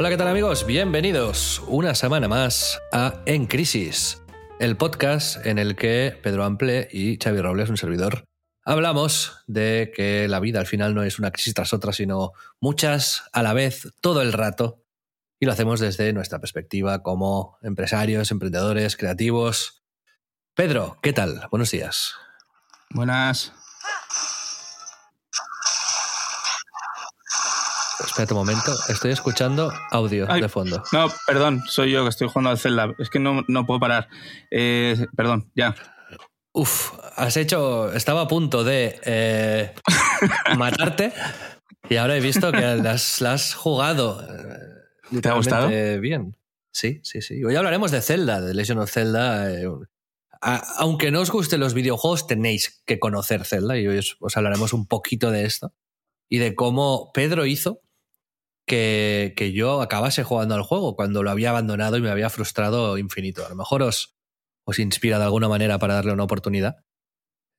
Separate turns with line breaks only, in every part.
Hola, ¿qué tal amigos? Bienvenidos una semana más a En Crisis, el podcast en el que Pedro Ample y Xavi Robles, un servidor, hablamos de que la vida al final no es una crisis tras otra, sino muchas a la vez, todo el rato, y lo hacemos desde nuestra perspectiva como empresarios, emprendedores, creativos. Pedro, ¿qué tal? Buenos días.
Buenas.
Espérate un momento, estoy escuchando audio
Ay,
de fondo.
No, perdón, soy yo que estoy jugando al Zelda. Es que no, no puedo parar. Eh, perdón, ya.
Uf, has hecho. Estaba a punto de eh, matarte y ahora he visto que las, las has jugado. eh,
¿Te ha gustado?
Bien. Sí, sí, sí. Hoy hablaremos de Zelda, de Legend of Zelda. eh, aunque no os gusten los videojuegos, tenéis que conocer Zelda y hoy os, os hablaremos un poquito de esto y de cómo Pedro hizo que, yo acabase jugando al juego cuando lo había abandonado y me había frustrado infinito. A lo mejor os, os inspira de alguna manera para darle una oportunidad.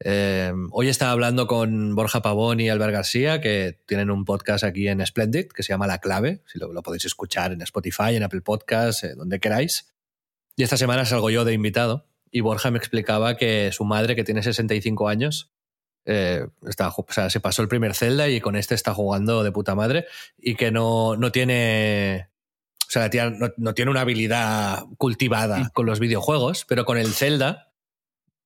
Eh, hoy estaba hablando con Borja Pavón y Albert García, que tienen un podcast aquí en Splendid, que se llama La Clave, si lo, lo podéis escuchar en Spotify, en Apple Podcasts, eh, donde queráis. Y esta semana salgo yo de invitado y Borja me explicaba que su madre, que tiene 65 años, eh, está, o sea, se pasó el primer Zelda y con este está jugando de puta madre y que no, no tiene... O sea, la tía no, no tiene una habilidad cultivada con los videojuegos, pero con el Zelda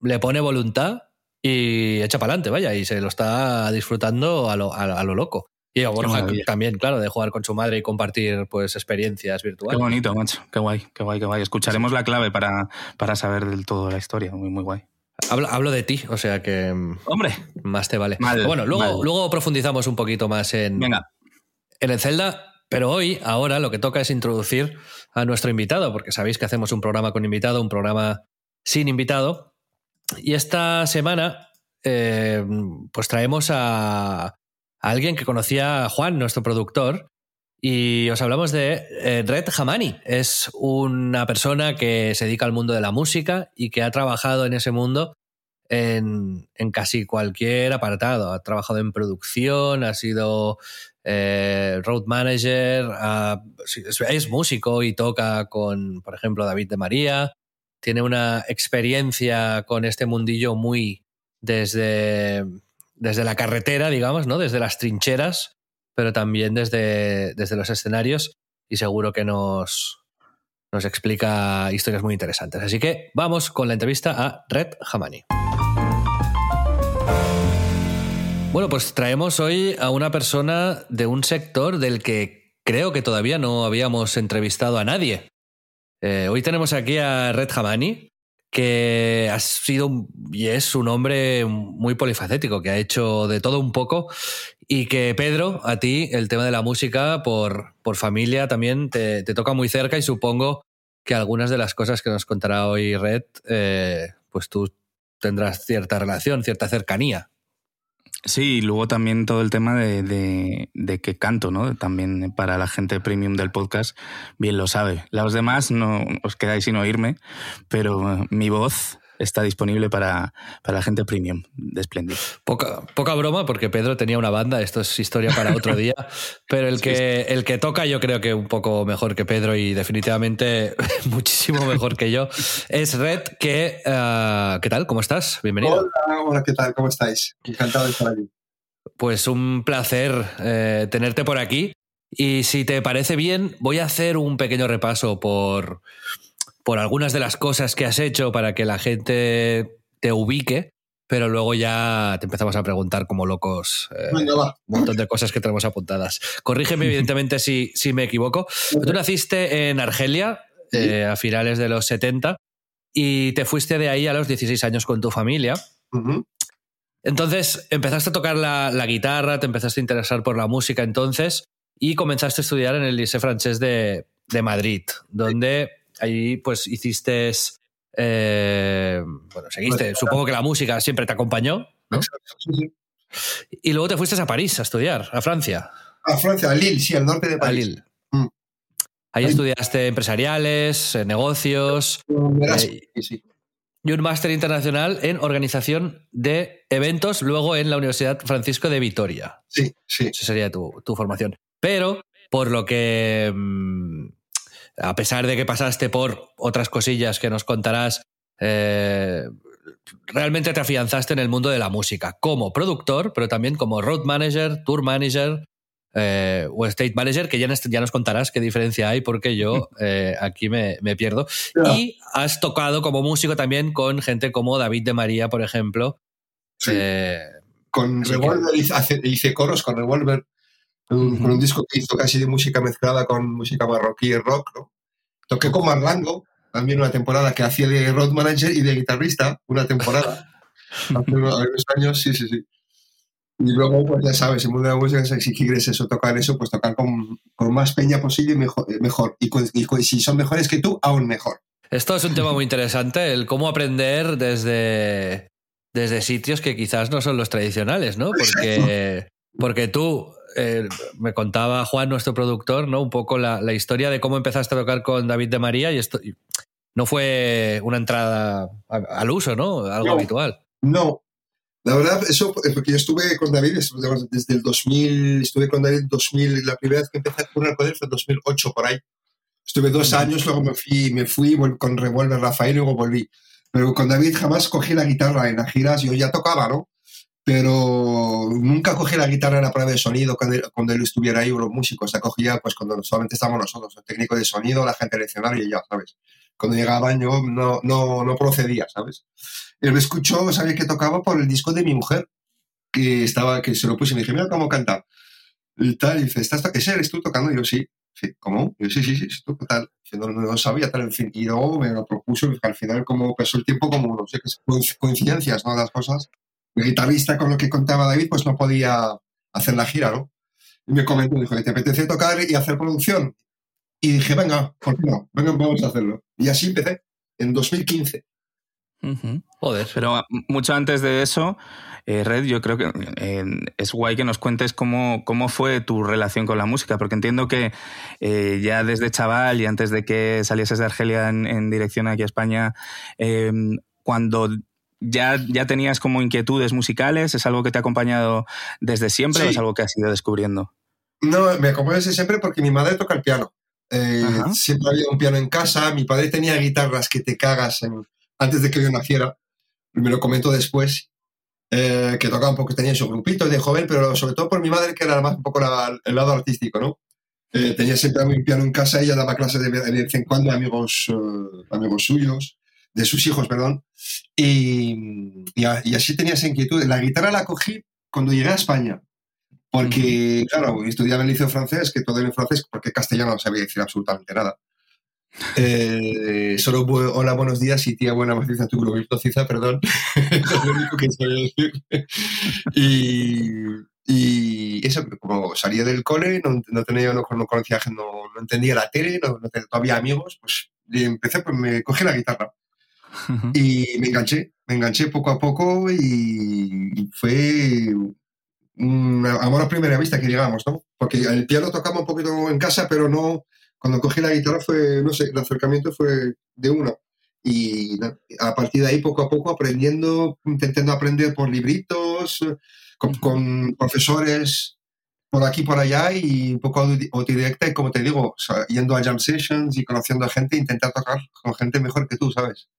le pone voluntad y echa para adelante, vaya, y se lo está disfrutando a lo, a, a lo loco. Y a Borja
maravilla.
también, claro, de jugar con su madre y compartir pues experiencias
Qué
virtuales.
bonito, macho. Qué guay, qué guay, qué guay. Escucharemos la clave para, para saber del todo la historia. Muy, muy guay.
Hablo, hablo de ti, o sea que mm,
Hombre,
más te vale.
Mal,
bueno, luego,
mal.
luego profundizamos un poquito más en,
venga.
en el Zelda, pero hoy, ahora, lo que toca es introducir a nuestro invitado, porque sabéis que hacemos un programa con invitado, un programa sin invitado. Y esta semana, eh, pues traemos a, a alguien que conocía a Juan, nuestro productor, y os hablamos de eh, Red Hamani. Es una persona que se dedica al mundo de la música y que ha trabajado en ese mundo en, casi cualquier apartado. Ha trabajado en producción, ha sido eh, road manager, es músico y toca con, por ejemplo, David de María. Tiene una experiencia con este mundillo muy desde, desde la carretera, digamos, ¿no? Desde las trincheras, pero también desde, desde los escenarios y seguro que nos, nos explica historias muy interesantes. Así que vamos con la entrevista a Red Hamani. Bueno, pues traemos hoy a una persona de un sector del que creo que todavía no habíamos entrevistado a nadie. Eh, hoy tenemos aquí a Red Hamani, que ha sido y es un hombre muy polifacético, que ha hecho de todo un poco y que Pedro, a ti el tema de la música por, por familia también te, te toca muy cerca y supongo que algunas de las cosas que nos contará hoy Red, eh, pues tú tendrás cierta relación, cierta cercanía.
Sí, y luego también todo el tema de, de, de que canto, ¿no? También para la gente premium del podcast, bien lo sabe. Los demás no os quedáis sin oírme, pero mi voz está disponible para, para la gente premium de Splendid.
Poca, poca broma, porque Pedro tenía una banda, esto es historia para otro día, pero el que, el que toca yo creo que un poco mejor que Pedro y definitivamente muchísimo mejor que yo es Red, que, eh, ¿qué tal? ¿Cómo estás? Bienvenido.
Hola, hola, ¿qué tal? ¿Cómo estáis? Encantado de estar aquí.
Pues un placer eh, tenerte por aquí. Y si te parece bien, voy a hacer un pequeño repaso por, por algunas de las cosas que has hecho para que la gente te ubique, pero luego ya te empezamos a preguntar como locos eh,
Venga,
un montón de cosas que tenemos apuntadas. Corrígeme, evidentemente, si, si me equivoco. Tú naciste en Argelia, eh, a finales de los 70 y te fuiste de ahí a los 16 años con tu familia. Entonces empezaste a tocar la, guitarra, te empezaste a interesar por la música entonces y comenzaste a estudiar en el Liceo Francés de, Madrid, donde ahí pues hiciste, eh, bueno, seguiste, supongo que la música siempre te acompañó, ¿no? Y luego te fuiste a París a estudiar, a Francia.
A Francia, a Lille, sí, al norte de París.
A Lille. Mm. Ahí, estudiaste empresariales, eh, negocios.
Eh, sí
y un máster internacional en organización de eventos, luego en la Universidad Francisco de Vitoria.
Sí, sí.
Esa sería tu, formación. Pero, por lo que, mm, a pesar de que pasaste por otras cosillas que nos contarás, eh, realmente te afianzaste en el mundo de la música, como productor, pero también como road manager, tour manager, eh, o State Manager, que ya, ya, nos contarás qué diferencia hay, porque yo eh, aquí me, pierdo. Y has tocado como músico también con gente como David de María, por ejemplo.
Eh, con Revolver hice, coros con Revolver, con un disco que hizo casi de música mezclada con música marroquí y rock. ¿no? Toqué con Marlango, también una temporada que hacía de road manager y de guitarrista, una temporada. Hace unos años, sí, sí, sí. Y luego, pues ya sabes, el mundo de la música, si quieres eso, tocar eso, pues tocar con, con más peña posible y mejor. Eh, mejor. Y, si son mejores que tú, aún mejor.
Esto es un tema muy interesante, el cómo aprender desde, desde sitios que quizás no son los tradicionales, ¿no? Porque, porque tú, eh, me contaba Juan, nuestro productor, ¿no? Un poco la, la, historia de cómo empezaste a tocar con David de María y esto no fue una entrada al uso, ¿no? Algo habitual.
No, la verdad, eso, porque yo estuve con David desde el 2000, estuve con David 2000, la primera vez que empecé a currar con él fue en 2008, por ahí. Estuve dos años, luego me fui, me fui con Revolver Rafael y luego volví. Pero con David jamás cogí la guitarra en las giras, yo ya tocaba, ¿no? Pero nunca cogí la guitarra en la prueba de sonido cuando cuando él estuviera ahí, o los músicos, la cogía pues cuando solamente estábamos nosotros, el técnico de sonido, la gente del escenario y ya, ¿sabes? Cuando llegaban yo no, no, no procedía, ¿sabes? Él me escuchó, sabía que tocaba por el disco de mi mujer, que estaba, que se lo puse y me dije, mira cómo canta. Y tal, y dice, ¿estás ese eres tú tocando? Y yo, sí. sí ¿Cómo? Yo, sí, sí, sí, tú, tal. no, no, sabía, tal, en fin. Y luego me lo propuso, y al final como pasó el tiempo, como, no sé, coincidencias, ¿no? Las cosas. El guitarrista con lo que contaba David, pues no podía hacer la gira, ¿no? Y me comentó, dijo, ¿te apetece tocar y hacer producción? Y dije, venga, ¿por qué no? Venga, vamos a hacerlo. Y así empecé, en 2015.
Joder. Pero mucho antes de eso, eh, Red, yo creo que eh, es guay que nos cuentes cómo, cómo fue tu relación con la música, porque entiendo que eh, ya desde chaval y antes de que salieses de Argelia en, dirección aquí a España, cuando ya, ya tenías como inquietudes musicales, ¿es algo que te ha acompañado desde siempre o es algo que has ido descubriendo?
No, me acompaña desde siempre porque mi madre toca el piano. siempre había un piano en casa, mi padre tenía guitarras que te cagas en, antes de que yo naciera, me lo comento después, eh, que tocaba un poco, tenía su grupito de joven, pero sobre todo por mi madre, que era más un poco el lado artístico, ¿no? Eh, tenía siempre un piano en casa, ella daba clases de, vez en cuando a amigos, eh, amigos suyos, de sus hijos, perdón, y, y, así tenía esa inquietud. La guitarra la cogí cuando llegué a España, porque, claro, estudiaba en el liceo francés, que todo era en francés, porque castellano no sabía decir absolutamente nada. Eh, solo hola, buenos días y tía buena maciza, tu virtuosiza, perdón. es lo único que sabía decir. y, y, eso, como salía del cole, no, no tenía, no, no conocía, no, no, entendía la tele, no, no había amigos, pues empecé, pues me cogí la guitarra. Y me enganché, me enganché poco a poco y fue un amor a primera vista que llegamos, ¿no? Porque el piano tocaba un poquito en casa, pero no, cuando cogí la guitarra fue, no sé, el acercamiento fue de una. Y a partir de ahí, poco a poco, aprendiendo, intentando aprender por libritos, con, profesores por aquí por allá y un poco autodidacta y como te digo, yendo a jam sessions y conociendo a gente, intentar tocar con gente mejor que tú, ¿sabes?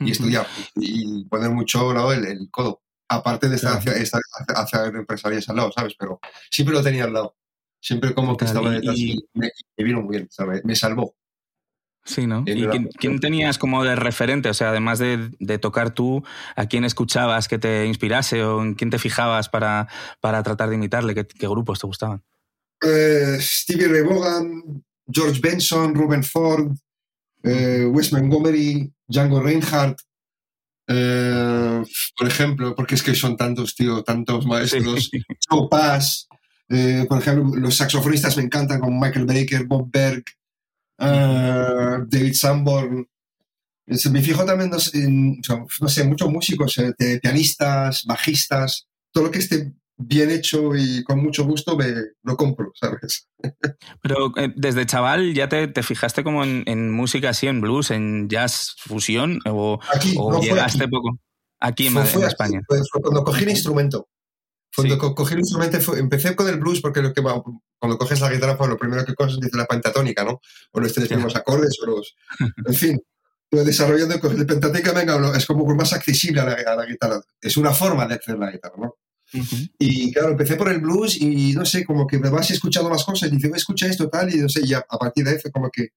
Y estudiar y poner mucho lado el, el codo. Aparte de estar hacia, estar hacia empresarios al lado, ¿sabes? Pero siempre lo tenía al lado. Siempre como que estaba detrás y, me, vino muy bien, ¿sabes? Me salvó.
Sí, ¿no? ¿Y quién, tenías como de referente? O sea, además de, de, tocar tú, ¿a quién escuchabas que te inspirase o en quién te fijabas para, para tratar de imitarle? ¿Qué, grupos te gustaban?
Eh, Stevie Ray Vaughan, George Benson, Ruben Ford, eh, Wes Montgomery, Django Reinhardt, eh, por ejemplo, porque es que son tantos, tío, tantos maestros. Joe Pass, eh, por ejemplo, los saxofonistas me encantan, como Michael Baker, Bob Berg, David Sanborn. Me fijo también en, no sé, muchos músicos, pianistas, bajistas, todo lo que esté bien hecho y con mucho gusto me lo compro, ¿sabes?
Pero eh, desde chaval ya te, fijaste como en, música así, en blues, en jazz fusión, o,
aquí,
llegaste poco aquí en, España.
Fue, cuando cogí el instrumento. Cuando cogí el instrumento, empecé con el blues porque lo que cuando coges la guitarra, pues lo primero que coges dice la pentatónica, ¿no? O los tres primeros acordes, o los. En fin, desarrollando el pentatónica, venga, es como más accesible a la, a la guitarra. Es una forma de hacer la guitarra, ¿no? Y claro, empecé por el blues y no sé, como que me vas escuchando más cosas y dices, escucha esto tal, y no sé, y a, partir de ahí como que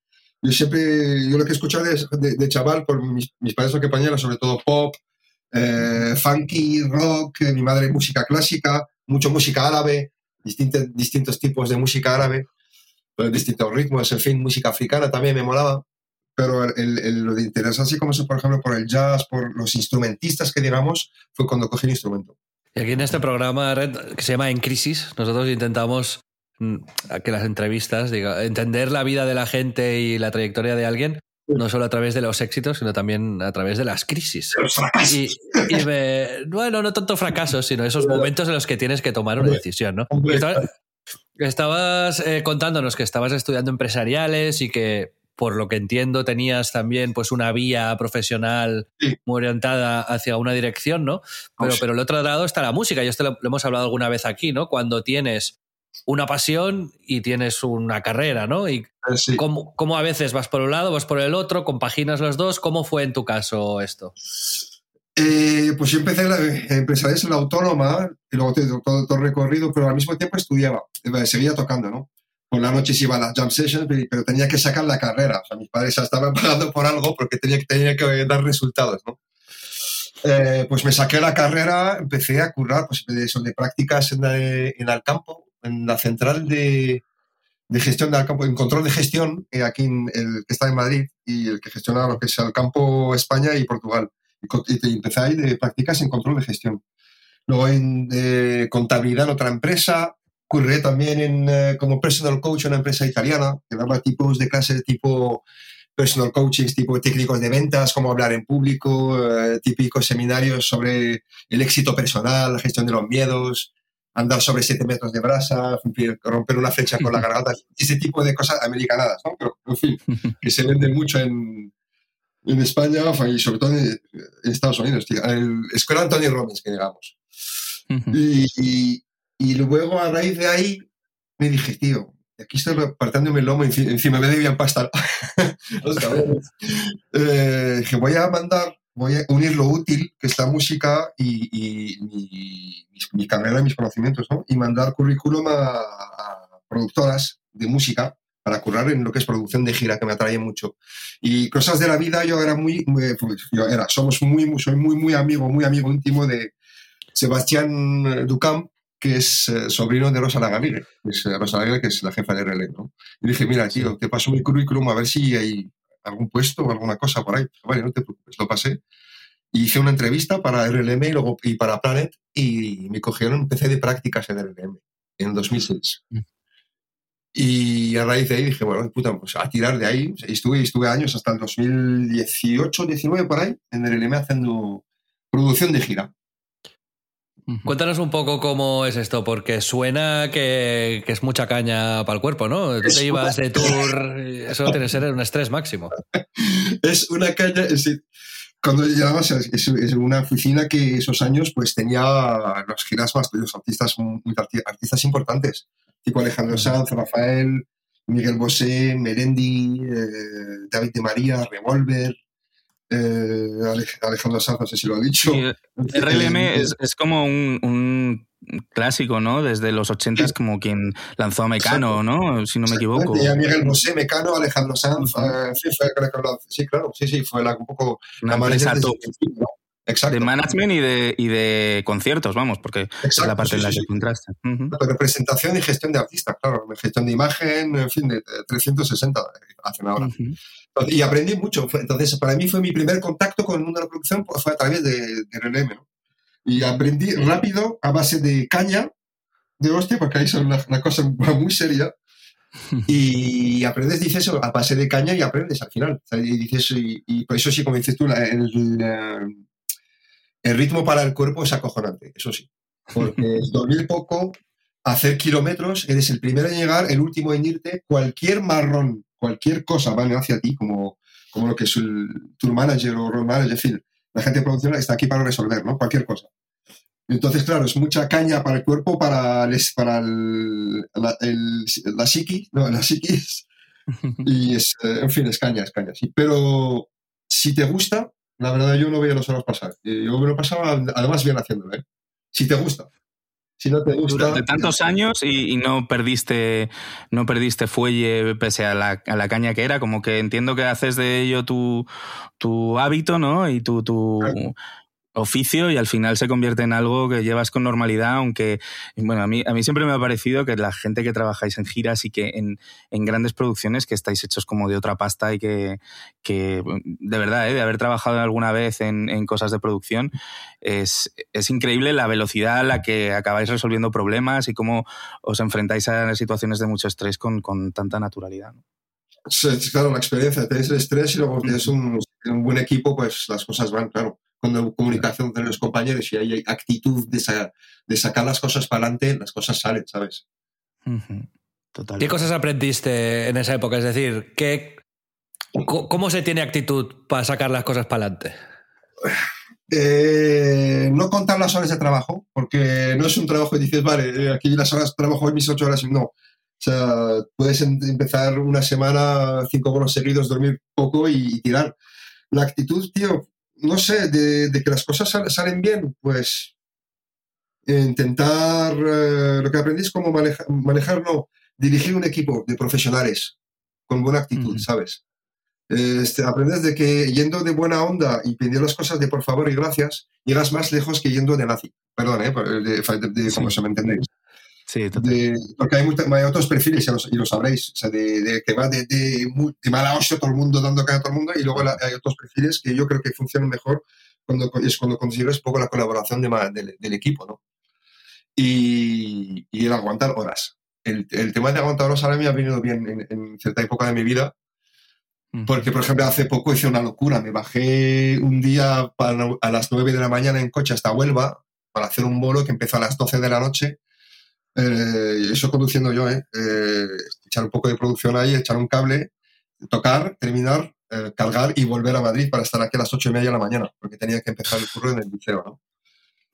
yo siempre, yo lo que he escuchado de, de, chaval por mis, mis padres o compañeros, sobre todo pop, eh, funky, rock, mi madre música clásica, mucho música árabe, distintos, distintos tipos de música árabe, distintos ritmos, en fin, música africana también me molaba. Pero el, lo de interés así como eso, por ejemplo, por el jazz, por los instrumentistas que digamos, fue cuando cogí el instrumento.
Y aquí en este programa, Red, que se llama En Crisis, nosotros intentamos mm, que las entrevistas, diga, entender la vida de la gente y la trayectoria de alguien, no solo a través de los éxitos, sino también a través de las crisis. Y, bueno, no tanto fracasos, sino esos momentos en los que tienes que tomar una decisión, ¿no? Estabas, eh, contándonos que estabas estudiando empresariales y que por lo que entiendo, tenías también pues una vía profesional muy orientada hacia una dirección, ¿no? Pero, pero el otro lado está la música, y esto lo, hemos hablado alguna vez aquí, ¿no? Cuando tienes una pasión y tienes una carrera, ¿no? Y
eh,
cómo, a veces vas por un lado, vas por el otro, compaginas los dos. ¿Cómo fue en tu caso esto?
Eh, pues yo empecé la empresarial en la autónoma y luego todo, todo, el recorrido, pero al mismo tiempo estudiaba, seguía tocando, ¿no? Por la noche iba a las jam sessions, pero tenía que sacar la carrera. O sea, mis padres estaban pagando por algo porque tenía, tenía que dar resultados, ¿no? Eh, pues me saqué la carrera, empecé a currar pues, de, de prácticas en, en Alcampo, en la central de, de gestión de Alcampo, en control de gestión, eh, aquí en el que está en Madrid y el que gestiona lo que es Alcampo España y Portugal. Y, empecé ahí de prácticas en control de gestión. Luego en contabilidad en otra empresa, Curré también en, eh, como personal coach en una empresa italiana que daba tipos de clases tipo personal coaching, tipo técnicos de ventas, cómo hablar en público, eh, típicos seminarios sobre el éxito personal, la gestión de los miedos, andar sobre siete metros de brasa, romper una flecha con la garganta, ese tipo de cosas americanadas, ¿no? Pero, en fin, que se venden mucho en, en España y sobre todo en, Estados Unidos. El Escuela Anthony Robbins, que digamos. y, y luego, a raíz de ahí, me dije, tío, aquí estoy apartándome el lomo, encima me debían pasta. Los eh, dije, voy a mandar, voy a unir lo útil, que es la música y, mi, carrera y mis conocimientos, ¿no? Y mandar currículum a, productoras de música para currar en lo que es producción de gira, que me atrae mucho. Y cosas de la vida, yo era muy, pues, yo era, somos muy, soy muy, muy amigo, muy amigo íntimo de Sebastián Ducamp, que es eh, sobrino de Rosa Lagarrigue, que es eh, Rosa Lagarrigue, que es la jefa de RL, ¿no? Y dije, mira, tío, te paso mi currículum a ver si hay algún puesto o alguna cosa por ahí. Vale, no te preocupes, lo pasé. Y hice una entrevista para RLM y, luego, y para Planet y me cogieron, empecé de prácticas en RLM en 2006. Mm. Y a raíz de ahí dije, bueno, puta, pues a tirar de ahí. Estuve, estuve años hasta el 2018, 19 por ahí, en RLM haciendo producción de gira.
Cuéntanos un poco cómo es esto, porque suena que, es mucha caña para el cuerpo, ¿no? Tú te ibas de tour, eso tiene que ser un estrés máximo.
es una caña, es, cuando llegabas, es, una oficina que esos años pues tenía los giras más, los artistas, artistas importantes, tipo Alejandro Sanz, Rafael, Miguel Bosé, Merendi, eh, David de María, Revolver, eh, Alejandro Sanz, no sé si lo ha dicho.
RLM es, es, como un, clásico, ¿no? Desde los 80 es como quien lanzó a Mecano, ¿no? Si no me equivoco.
Y a Miguel Bosé, Mecano, Alejandro Sanz, eh, sí, fue, sí, claro, sí, sí, fue la, un poco
Una la De management y de, y de conciertos, vamos, porque es la parte en la que contrasta.
Representación y gestión de artistas, claro, gestión de imagen, en fin, de 360 hace una hora. Y aprendí mucho. Entonces, para mí fue mi primer contacto con el mundo de la producción, pues, fue a través de, de RLM. ¿no? Y aprendí rápido a base de caña, de hostia, porque ahí son una, cosa muy seria. Y aprendes, dices, a base de caña y aprendes al final. Y, dices, y, por eso sí, como dices tú, el, el ritmo para el cuerpo es acojonante, eso sí. Porque dormir poco, hacer kilómetros, eres el primero en llegar, el último en irte, cualquier marrón, cualquier cosa va hacia ti, como, como lo que es el tour manager o road manager, en fin, la gente producción está aquí para resolver, ¿no? Cualquier cosa. Entonces, claro, es mucha caña para el cuerpo, para, para la, la psiqui, ¿no? La psiquis. Y es, eh, en fin, es caña, es caña, sí. Pero si te gusta, la verdad, yo no veía los horas pasar. Yo me lo pasaba además bien haciéndolo, ¿eh? Si te gusta. Si no te gusta.
Durante tantos años y, no perdiste no perdiste fuelle pese a la, a la, caña que era, como que entiendo que haces de ello tu, tu hábito, ¿no? Y tu, tu, oficio y al final se convierte en algo que llevas con normalidad, aunque, bueno, a mí, a mí siempre me ha parecido que la gente que trabajáis en giras y que en, grandes producciones que estáis hechos como de otra pasta y que, que de verdad, ¿eh? de haber trabajado alguna vez en, cosas de producción, es, es, increíble la velocidad a la que acabáis resolviendo problemas y cómo os enfrentáis a situaciones de mucho estrés con, con tanta naturalidad.
claro, la experiencia, tenéis el estrés y luego tienes un buen equipo, pues las cosas van, claro cuando comunicación entre los compañeros y hay actitud de, de sacar las cosas para adelante, las cosas salen, ¿sabes?
¿Qué cosas aprendiste en esa época? Es decir, ¿qué, ¿cómo se tiene actitud para sacar las cosas para adelante?
Eh, no contar las horas de trabajo, porque no es un trabajo y dices, vale, eh, aquí las horas de trabajo en mis ocho horas. No. O sea, puedes em, empezar una semana, cinco horas seguidos, dormir poco y tirar. La actitud, tío, no sé, de, que las cosas salen bien, pues intentar, eh, lo que aprendí es cómo manejar, no, dirigir un equipo de profesionales con buena actitud, ¿sabes? Este, aprendes de que yendo de buena onda y pidiendo las cosas de por favor y gracias, llegas más lejos que yendo de nazi. Perdón, ¿eh? de, como se me entendéis.
Sí,
porque hay, hay, otros perfiles, y lo, sabréis, o sea, de, que va de, de, mala hostia todo el mundo, dando cara a todo el mundo, y luego hay otros perfiles que yo creo que funcionan mejor cuando es cuando consigues poco la colaboración del equipo, ¿no? Y, y, el aguantar horas. El, el, tema de aguantar horas ahora me ha venido bien en, cierta época de mi vida, porque, por ejemplo, hace poco hice una locura. Me bajé un día a las 9 de la mañana en coche hasta Huelva para hacer un bolo que empezó a las 12 de la noche eh, eso conduciendo yo, ¿eh? ¿eh? echar un poco de producción ahí, echar un cable, tocar, terminar, eh, cargar y volver a Madrid para estar aquí a las ocho y media de la mañana, porque tenía que empezar el curro en el liceo, ¿no?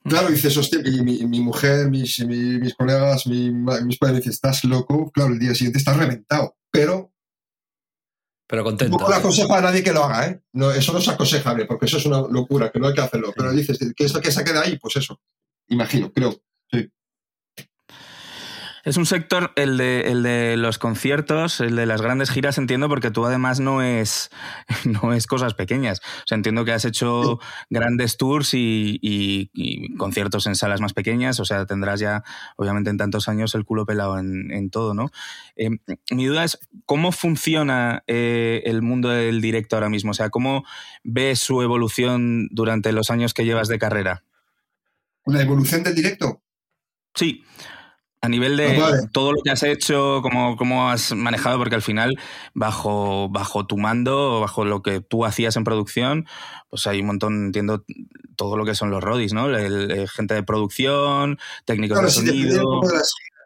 Claro, dice eso, y mi, mi, mujer, mis, mis colegas, mis padres dicen, estás loco, claro, el día siguiente estás reventado, pero...
Pero contento.
No aconsejo a nadie que lo haga, ¿eh? No, eso no es aconsejable, porque eso es una locura, que no hay que hacerlo. Pero dices, ¿qué es lo que se queda ahí? Pues eso, imagino, creo. Sí.
Es un sector, el de, el de los conciertos, el de las grandes giras, entiendo, porque tú además no es, no es cosas pequeñas. O sea, entiendo que has hecho grandes tours y, conciertos en salas más pequeñas. O sea, tendrás ya, obviamente, en tantos años el culo pelado en, todo, ¿no? Eh, mi duda es, ¿cómo funciona eh, el mundo del directo ahora mismo? O sea, ¿cómo ves su evolución durante los años que llevas de carrera?
¿La evolución del directo?
Sí. A nivel de ah, todo lo que has hecho, cómo, cómo, has manejado, porque al final, bajo, bajo tu mando, bajo lo que tú hacías en producción, pues hay un montón, entiendo, todo lo que son los rodis, ¿no? El, gente de producción, técnicos de sonido.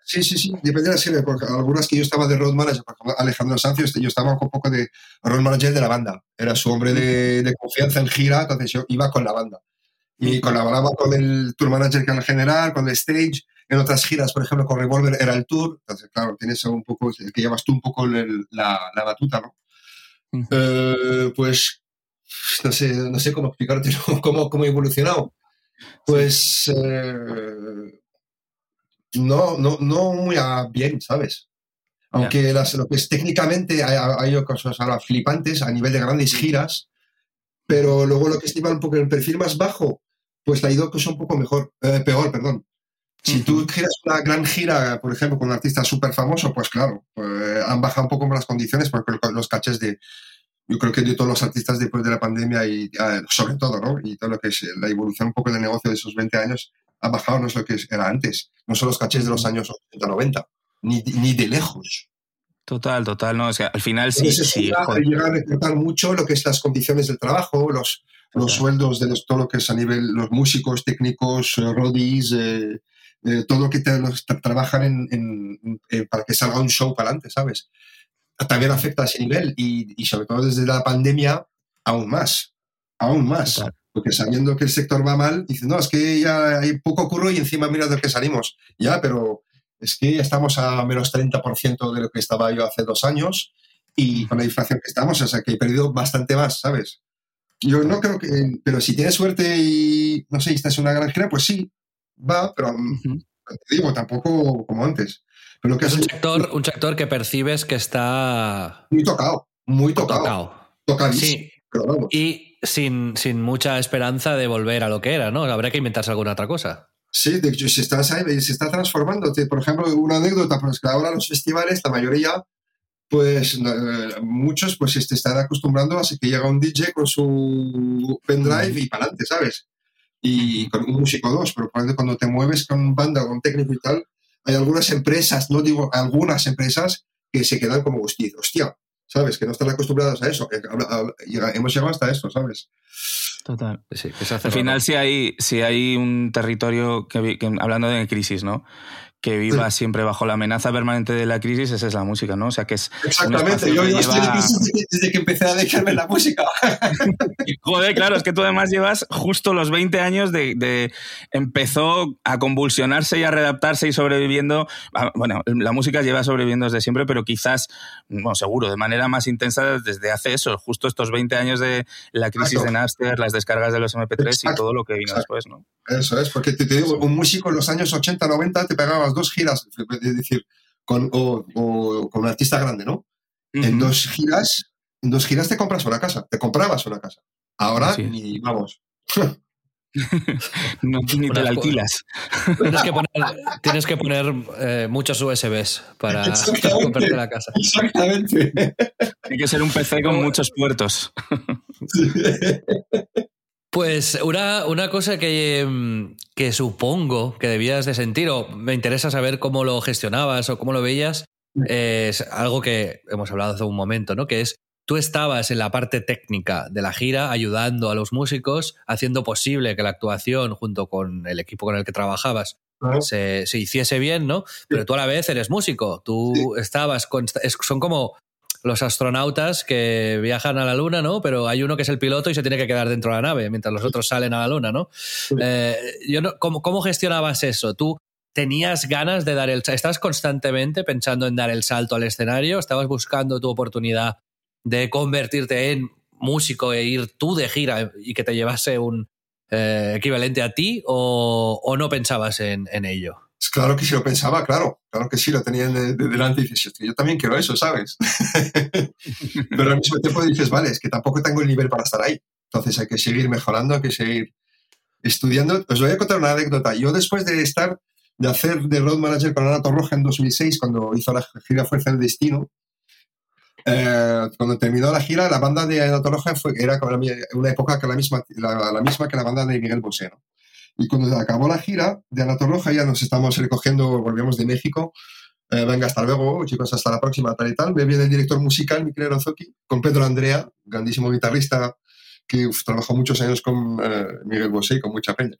Sí, sí, sí, depende de la serie, porque algunas que yo estaba de road manager, Alejandro Sancio, yo estaba un poco de road manager de la banda. Era su hombre de, de confianza en gira, entonces yo iba con la banda. Y colaboraba con el tour manager que era el general, con el stage en otras giras, por ejemplo, con Revolver era el tour, entonces, claro, tienes un poco, el que llevas tú un poco la, la, batuta, ¿no? Eh, pues no sé, no sé cómo explicarte cómo, cómo he evolucionado. Pues eh, no, no, no muy bien, ¿sabes? Aunque las, lo que es técnicamente hay, hay cosas ahora flipantes a nivel de grandes giras, Pero luego lo que estima un poco el perfil más bajo, pues la ha ido un poco mejor, eh, peor, perdón. Si tú giras una gran gira, por ejemplo, con un artista súper famoso, pues claro, pues, han bajado un poco más las condiciones porque los cachés de, yo creo que de todos los artistas después de la pandemia y sobre todo, ¿no? Y todo lo que es la evolución un poco del negocio de esos 20 años ha bajado, no es lo que era antes, no son los cachés de los años 80, 90, ni, ni de lejos.
Total, total, no, o sea, al final sí. sí
llega, a recortar mucho lo que es las condiciones del trabajo, los, los sueldos de los, todo lo que es a nivel, los músicos, técnicos, eh, rodis, eh, eh, todo lo que te, trabajan en, para que salga un show para adelante, ¿sabes? También afecta a ese nivel y, y, sobre todo desde la pandemia, aún más, aún más. Porque sabiendo que el sector va mal, dicen, no, es que ya hay poco curro y encima mira de que salimos. Ya, pero es que ya estamos a menos 30% de lo que estaba yo hace dos años y con la inflación que estamos, o sea que he perdido bastante más, ¿sabes? Yo no creo que, pero si tienes suerte y, no sé, estás en una gran pues sí, va, pero te digo, tampoco como antes. Pero
que es un sector, un sector que percibes que está...
Muy tocado, muy tocado. Tocadísimo. Sí.
Y sin, sin mucha esperanza de volver a lo que era, ¿no? Habrá que inventarse alguna otra cosa.
Sí, de hecho, se está, se está transformando. Por ejemplo, una anécdota, pues que ahora los festivales, la mayoría, pues eh, muchos pues se están acostumbrando a que llega un DJ con su pendrive y para adelante, ¿sabes? Y con un músico dos, pero cuando te mueves con banda, con técnico y tal, hay algunas empresas, no digo algunas empresas, que se quedan como hostia, ¿sabes? Que no están acostumbradas a eso. Hemos llegado hasta esto, ¿sabes?
Total. Al final, si hay, si hay un territorio que, hablando de crisis, ¿no? Que viva siempre bajo la amenaza permanente de la crisis, esa es la música, ¿no? O sea, que es.
Exactamente, yo, estoy en crisis desde, que empecé a dejarme la música.
Joder, claro, es que tú además llevas justo los 20 años de, Empezó a convulsionarse y a readaptarse y sobreviviendo. Ah, bueno, la música lleva sobreviviendo desde siempre, pero quizás, bueno, seguro, de manera más intensa desde hace eso, justo estos 20 años de la crisis de Napster, las descargas de los MP3 y todo lo que vino después, ¿no?
Eso es, porque te, te digo, un músico en los años 80, 90 te pegaba dos giras, es decir, con, o, con un artista grande, ¿no? En dos giras, en dos giras te compras una casa, te comprabas una casa. Ahora ni vamos.
no, ni te la alquilas.
Tienes que poner, eh, muchos USBs para, comprarte la casa.
Exactamente.
Hay que ser un PC con muchos puertos.
Pues una, una cosa que, mm, que, supongo que debías de sentir, o me interesa saber cómo lo gestionabas o cómo lo veías, es algo que hemos hablado hace un momento, ¿no? Que es, tú estabas en la parte técnica de la gira ayudando a los músicos, haciendo posible que la actuación junto con el equipo con el que trabajabas se, se, hiciese bien, ¿no? Pero tú a la vez eres músico, tú estabas, con, son como los astronautas que viajan a la Luna, ¿no? Pero hay uno que es el piloto y se tiene que quedar dentro de la nave mientras los otros salen a la Luna, ¿no? Eh, yo no ¿cómo, ¿Cómo gestionabas eso? ¿Tú tenías ganas de dar el ¿Estabas constantemente pensando en dar el salto al escenario? ¿Estabas buscando tu oportunidad de convertirte en músico e ir tú de gira y que te llevase un eh, equivalente a ti o, no pensabas en ello?
Claro que sí lo pensaba, claro, claro que sí, lo tenía de, delante y dices, yo también quiero eso, ¿sabes? Pero al mismo tiempo dices, vale, es que tampoco tengo el nivel para estar ahí. Entonces hay que seguir mejorando, hay que seguir estudiando. Os voy a contar una anécdota. Yo después de estar, de hacer de road manager con Ana Roja en 2006, cuando hizo la gira Fuerza del Destino, eh, cuando terminó la gira, la banda de Ana Roja fue, era una época que la misma, la, misma que la banda de Miguel Bosé, ¿no? Y cuando acabó la gira de Roja, ya nos estamos recogiendo, volvíamos de México. Eh, venga, hasta luego, chicos, hasta la próxima, tal y tal. Me viene el director musical, Miquel Rozoki, con Pedro Andrea, grandísimo guitarrista que trabajó muchos años con eh, Miguel Bosé, con mucha peña.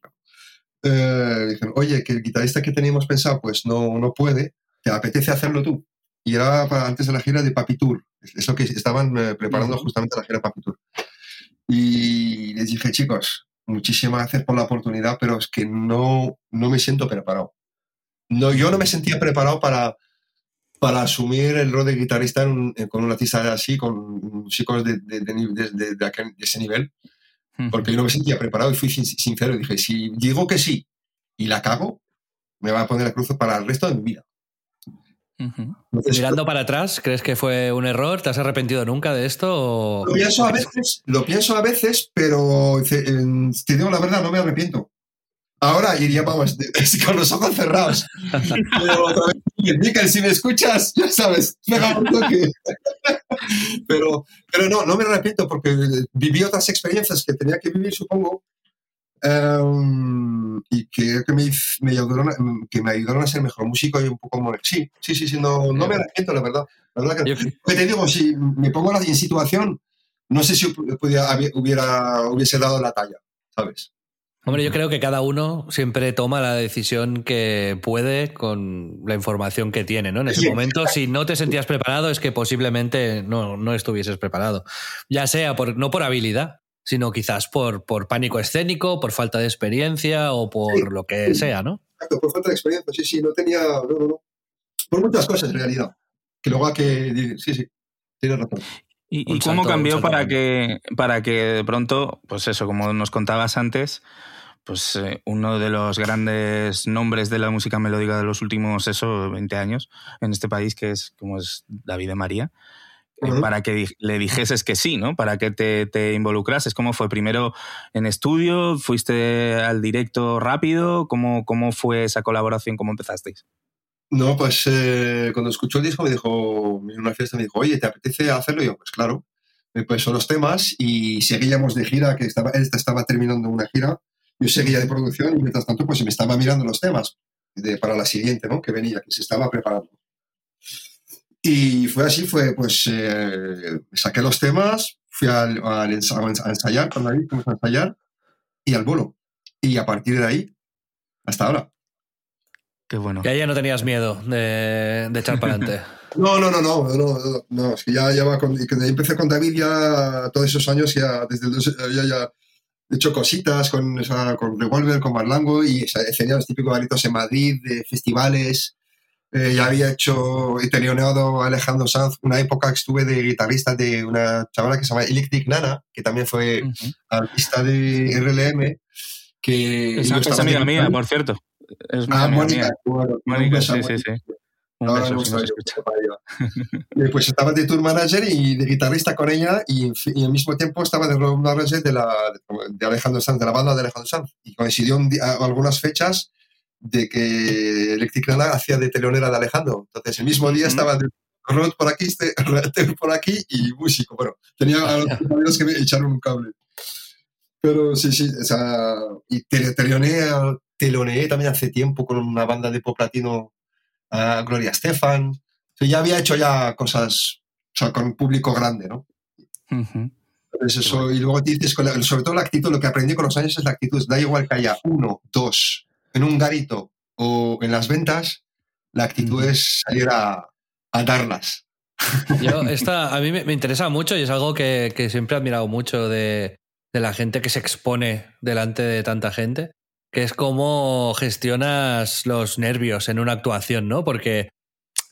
Eh, dijeron, oye, que el guitarrista que teníamos pensado, pues no, no puede, ¿te apetece hacerlo tú? Y era para, antes de la gira de Papi Tour, eso que estaban preparando justamente la gira de Papi Tour. Y les dije, chicos, muchísimas gracias por la oportunidad, pero es que no, no me siento preparado. No, yo no me sentía preparado para, para asumir el rol de guitarrista eh, con un artista así, con músicos de, de, de, ese nivel, porque yo no me sentía preparado y fui sincero y dije, si digo que sí y la cago, me va a poner la cruz para el resto de mi vida.
Mirando para atrás, ¿crees que fue un error? ¿Te has arrepentido nunca de esto?
Lo pienso a veces, lo pienso a veces, pero te digo la verdad, no me arrepiento. Ahora iría, vamos, con los ojos cerrados. Pero, si me escuchas, ya sabes, pega un toque. Pero, pero no, no me arrepiento porque viví otras experiencias que tenía que vivir, supongo, em, y que, que, me, me ayudaron, que me ayudaron a ser mejor músico y un poco más... Sí, sí, sí, sí no, no me arrepiento, la verdad. La verdad que, te digo, si me pongo en situación, no sé si pudiera, hubiera, hubiese dado la talla, ¿sabes?
Hombre, yo creo que cada uno siempre toma la decisión que puede con la información que tiene, ¿no? En ese momento, si no te sentías preparado, es que posiblemente no, no estuvieses preparado. Ya sea por, no por habilidad, sino quizás por, por pánico escénico, por falta de experiencia o por lo que sea, ¿no?
Exacto, por falta de experiencia, sí, sí, no tenía. No, no, no. Por muchas cosas, en realidad. Que luego hay que. Sí, sí, tienes razón.
¿Y, cómo cambió para que, para que de pronto, pues eso, como nos contabas antes, pues eh, uno de los grandes nombres de la música melódica de los últimos, eso, 20 años en este país, que es como es David de María, eh, para que le dijeses que sí, ¿no? Para que te, te, involucrases. ¿Cómo fue? ¿Primero en estudio? ¿Fuiste al directo rápido? ¿Cómo, cómo fue esa colaboración? ¿Cómo empezasteis?
No, pues eh, cuando escuchó el disco me dijo, en una fiesta me dijo, oye, ¿te apetece hacerlo? Y yo, pues claro. Pues son los temas y seguíamos de gira, que estaba, él estaba terminando una gira yo seguía de producción y mientras tanto pues me estaba mirando los temas de, para la siguiente, ¿no? Que venía, que se estaba preparando. Y fue así, fue pues eh, saqué los temas, fui al, al a ensayar con David, a ensayar y al bolo. Y a partir de ahí, hasta ahora.
Qué bueno. Que ya no tenías miedo de, de echar para adelante.
No, no, no, no, no, no, es que ya, ya va con, empecé con David ya todos esos años, ya desde el, ya, ya He hecho cositas con, con Revolver, con Marlango y escenarios típicos garitos en Madrid, de festivales. Eh, ya había hecho, he teloneado a Alejandro Sanz una época que estuve de guitarrista de una chavala que se llama Electric Nana, que también fue artista de RLM. Que
es, es amiga mía, por cierto. Es
ah, Mónica.
Mónica, sí, sí, sí.
pues estaba de tour manager y de guitarrista con ella y, al mismo tiempo estaba de road manager de, la, de Alejandro Sanz, de la banda de Alejandro Sanz. Y coincidió algunas fechas de que Electric Nana hacía de telonera de Alejandro. Entonces el mismo día estaba de road por aquí, este, por aquí y músico. Bueno, tenía a los amigos que me echaron un cable. Pero sí, sí, o sea, y teloneé también hace tiempo con una banda de pop latino a Gloria Estefan. ya había hecho ya cosas con un público grande, ¿no? eso, y luego dices, sobre todo la actitud, lo que aprendí con los años es la actitud. Da igual que haya uno, dos, en un garito o en las ventas, la actitud es salir a, darlas.
Yo, esta, a mí me, interesa mucho y es algo que, siempre he admirado mucho de, de, la gente que se expone delante de tanta gente que es cómo gestionas los nervios en una actuación, ¿no? Porque,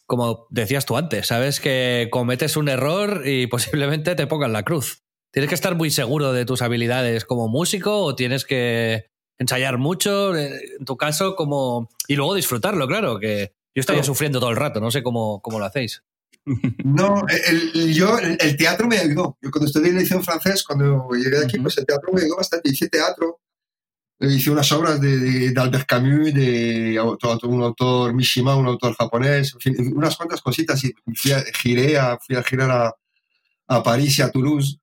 como decías tú antes, sabes que cometes un error y posiblemente te pongan la cruz. Tienes que estar muy seguro de tus habilidades como músico o tienes que ensayar mucho, eh, en tu caso, como... Y luego disfrutarlo, claro, que yo estaría sufriendo todo el rato, no sé cómo, cómo lo hacéis.
No, el, yo, el, teatro me ayudó. Yo cuando estudié en liceo francés, cuando llegué aquí, pues el teatro me ayudó bastante. Hice teatro hice unas obras de, de, Albert Camus, de un autor Mishima, un autor japonés, en fin, unas cuantas cositas y fui a, giré a, fui a girar a, a París y a Toulouse.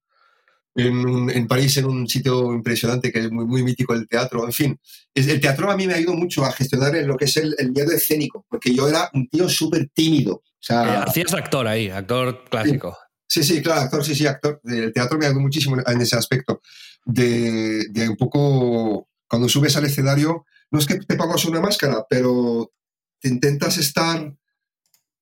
En, en, París, en un sitio impresionante que es muy, muy mítico el teatro. En fin, el teatro a mí me ha ayudado mucho a gestionar lo que es el, el miedo escénico, porque yo era un tío súper tímido. O sea,
eh, Hacías actor ahí, actor clásico.
Sí, sí, claro, actor, sí, sí, actor. El teatro me ha ayudado muchísimo en ese aspecto, de, de un poco cuando subes al escenario, no es que te pongas una máscara, pero te intentas estar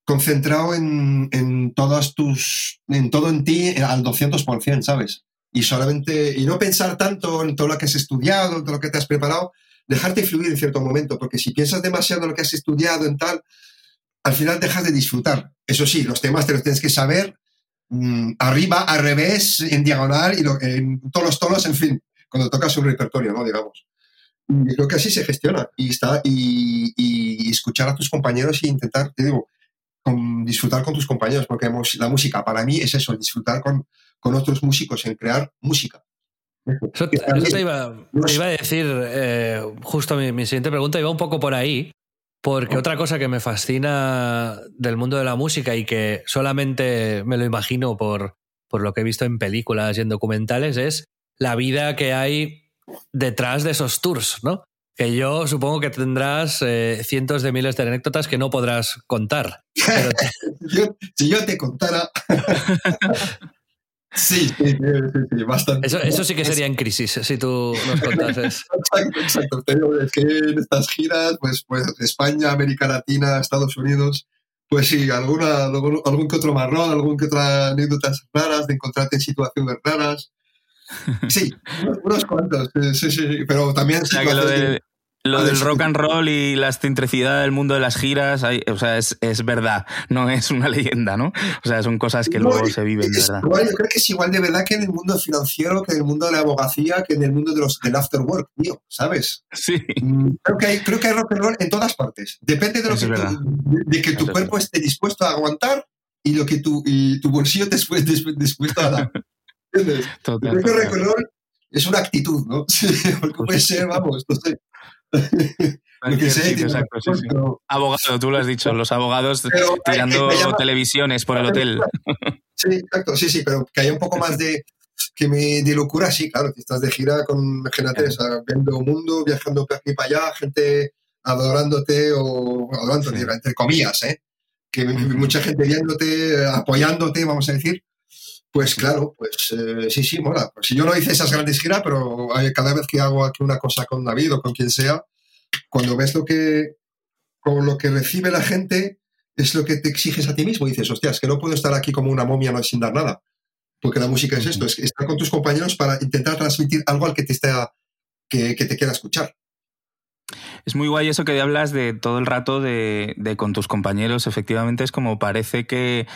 concentrado en, en todas tus, en todo en ti al 200%, ¿sabes? Y solamente, y no pensar tanto en todo lo que has estudiado, en todo lo que te has preparado, dejarte fluir en cierto momento, porque si piensas demasiado en lo que has estudiado, en tal, al final dejas de disfrutar. Eso sí, los temas te los tienes que saber mm, arriba, al revés, en diagonal, y en todos los tonos, en fin, cuando tocas un repertorio, ¿no? Digamos creo que así se gestiona y, está, y, escuchar a tus compañeros e intentar, te digo, con disfrutar con tus compañeros, porque la música para mí es eso, disfrutar con, con otros músicos, en crear música.
Eso, te, iba, a decir, eh, justo mi, siguiente pregunta iba un poco por ahí, porque otra cosa que me fascina del mundo de la música y que solamente me lo imagino por, por lo que he visto en películas y en documentales es la vida que hay detrás de esos tours, ¿no? Que yo supongo que tendrás eh, cientos de miles de anécdotas que no podrás contar.
si yo te contara. Sí, sí, sí, bastante.
Eso, sí que sería en crisis, si tú nos contases.
exacto, exacto. Pero es que en estas giras, pues, pues España, América Latina, Estados Unidos, pues sí, alguna, algún, que otro marrón, algún que otra anécdotas raras, de encontrarte en situaciones raras. Sí, unos cuantos, sí, sí, pero también...
Lo del rock and roll y la excentricidad del mundo de las giras, o sea, es, es, verdad, no es una leyenda, ¿no? O sea, son cosas que luego se viven, de verdad.
yo creo que es igual de verdad que en el mundo financiero, que en el mundo de la abogacía, que en el mundo de los, del after work, tío, ¿sabes?
Sí.
Mm, creo que, hay, creo que hay rock and roll en todas partes. Depende de, lo que de que tu cuerpo esté dispuesto a aguantar y lo que tu, y tu bolsillo te esté dispuesto a dar. ¿Entiendes? Total, creo que rock and roll es una actitud, ¿no? Porque puede ser, vamos, no sé
Abogado, tú lo has dicho, los abogados tirando televisiones por el hotel.
Sí, exacto, sí, sí, pero que haya un poco más de, que me, de locura, sí, claro, que estás de gira con, imagínate, viendo un mundo, viajando para aquí para allá, gente adorándote o adorándote, entre comillas, ¿eh? que mucha gente viéndote, apoyándote, vamos a decir, pues claro, pues eh, sí, sí, mola. Pues si yo no hice esas grandes giras, pero cada vez que hago aquí una cosa con David o con quien sea, cuando ves lo que, con lo que recibe la gente, es lo que te exiges a ti mismo. Y dices, hostias, que no puedo estar aquí como una momia no sin dar nada. Porque la música es esto, es estar con tus compañeros para intentar transmitir algo al que te, está, que, que te quiera escuchar.
Es muy guay eso que hablas de todo el rato de, con tus compañeros. Efectivamente, es como parece que,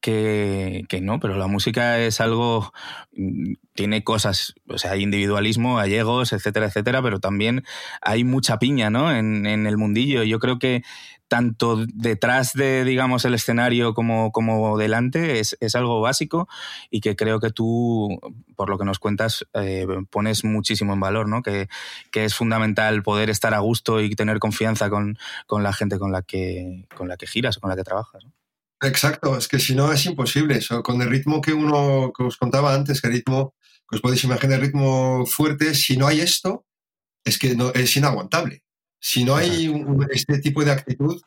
que, no, pero la música es algo. Mm, tiene cosas, o sea, hay individualismo, hay egos, etcétera, etcétera, pero también hay mucha piña, ¿no? En, en el mundillo. Yo creo que tanto detrás de, digamos, el escenario como, como delante, es, algo básico y que creo que tú, por lo que nos cuentas, eh, pones muchísimo en valor, ¿no? Que, es fundamental poder estar a gusto y tener confianza con, la gente con la que, con la que giras con la que trabajas.
Exacto, es que si no es imposible. Con el ritmo que uno que os contaba antes, que el ritmo, que os podéis imaginar el ritmo fuerte, si no hay esto, es que no, es inaguantable. Si no hay este tipo de actitud,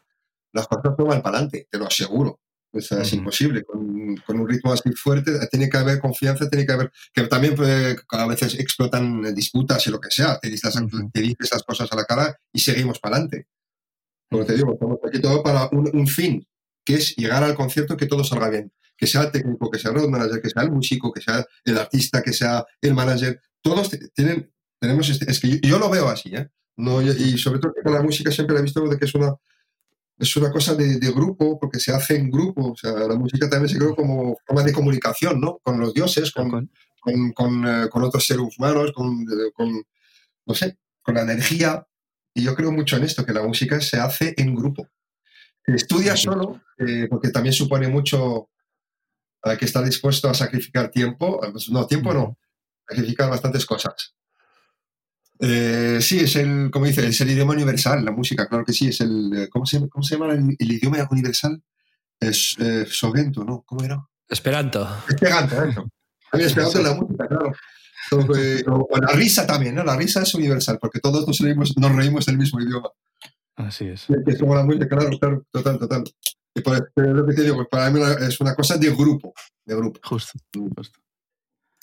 las cosas no van para adelante, te lo aseguro. es imposible. Con, un ritmo así fuerte, tiene que haber confianza, tiene que haber. que también a veces explotan disputas y lo que sea. Te dices, las cosas a la cara y seguimos para adelante. Como te digo, estamos aquí todo para un, fin, que es llegar al concierto que todo salga bien. Que sea el técnico, que sea el road manager, que sea el músico, que sea el artista, que sea el manager. Todos tienen, tenemos este, es que yo, lo veo así, ¿eh? No, y sobre todo con la música siempre he visto de que es una, es una cosa de, grupo, porque se hace en grupo. O sea, la música también se creó como forma de comunicación, ¿no? Con los dioses, con, con, con, eh, otros seres humanos, con, no sé, con la energía. Y yo creo mucho en esto, que la música se hace en grupo. Estudia solo, eh, porque también supone mucho que estar dispuesto a sacrificar tiempo. Pues, no, tiempo no, sacrificar bastantes cosas. Eh, sí, es el, como dice, es el idioma universal, la música, claro que sí, es el, eh, ¿cómo se, cómo se llama el, idioma universal? Es eh, Sogento, ¿no? ¿Cómo era?
Esperanto.
Esperanto, eso. También Esperanto es la música, claro. o, la risa también, ¿no? La risa es universal, porque todos nos reímos, nos reímos del mismo idioma.
Así es.
Es como la música, claro, claro, total, total. Y por lo que te digo, pues para mí es una cosa de grupo, de grupo.
Justo, justo.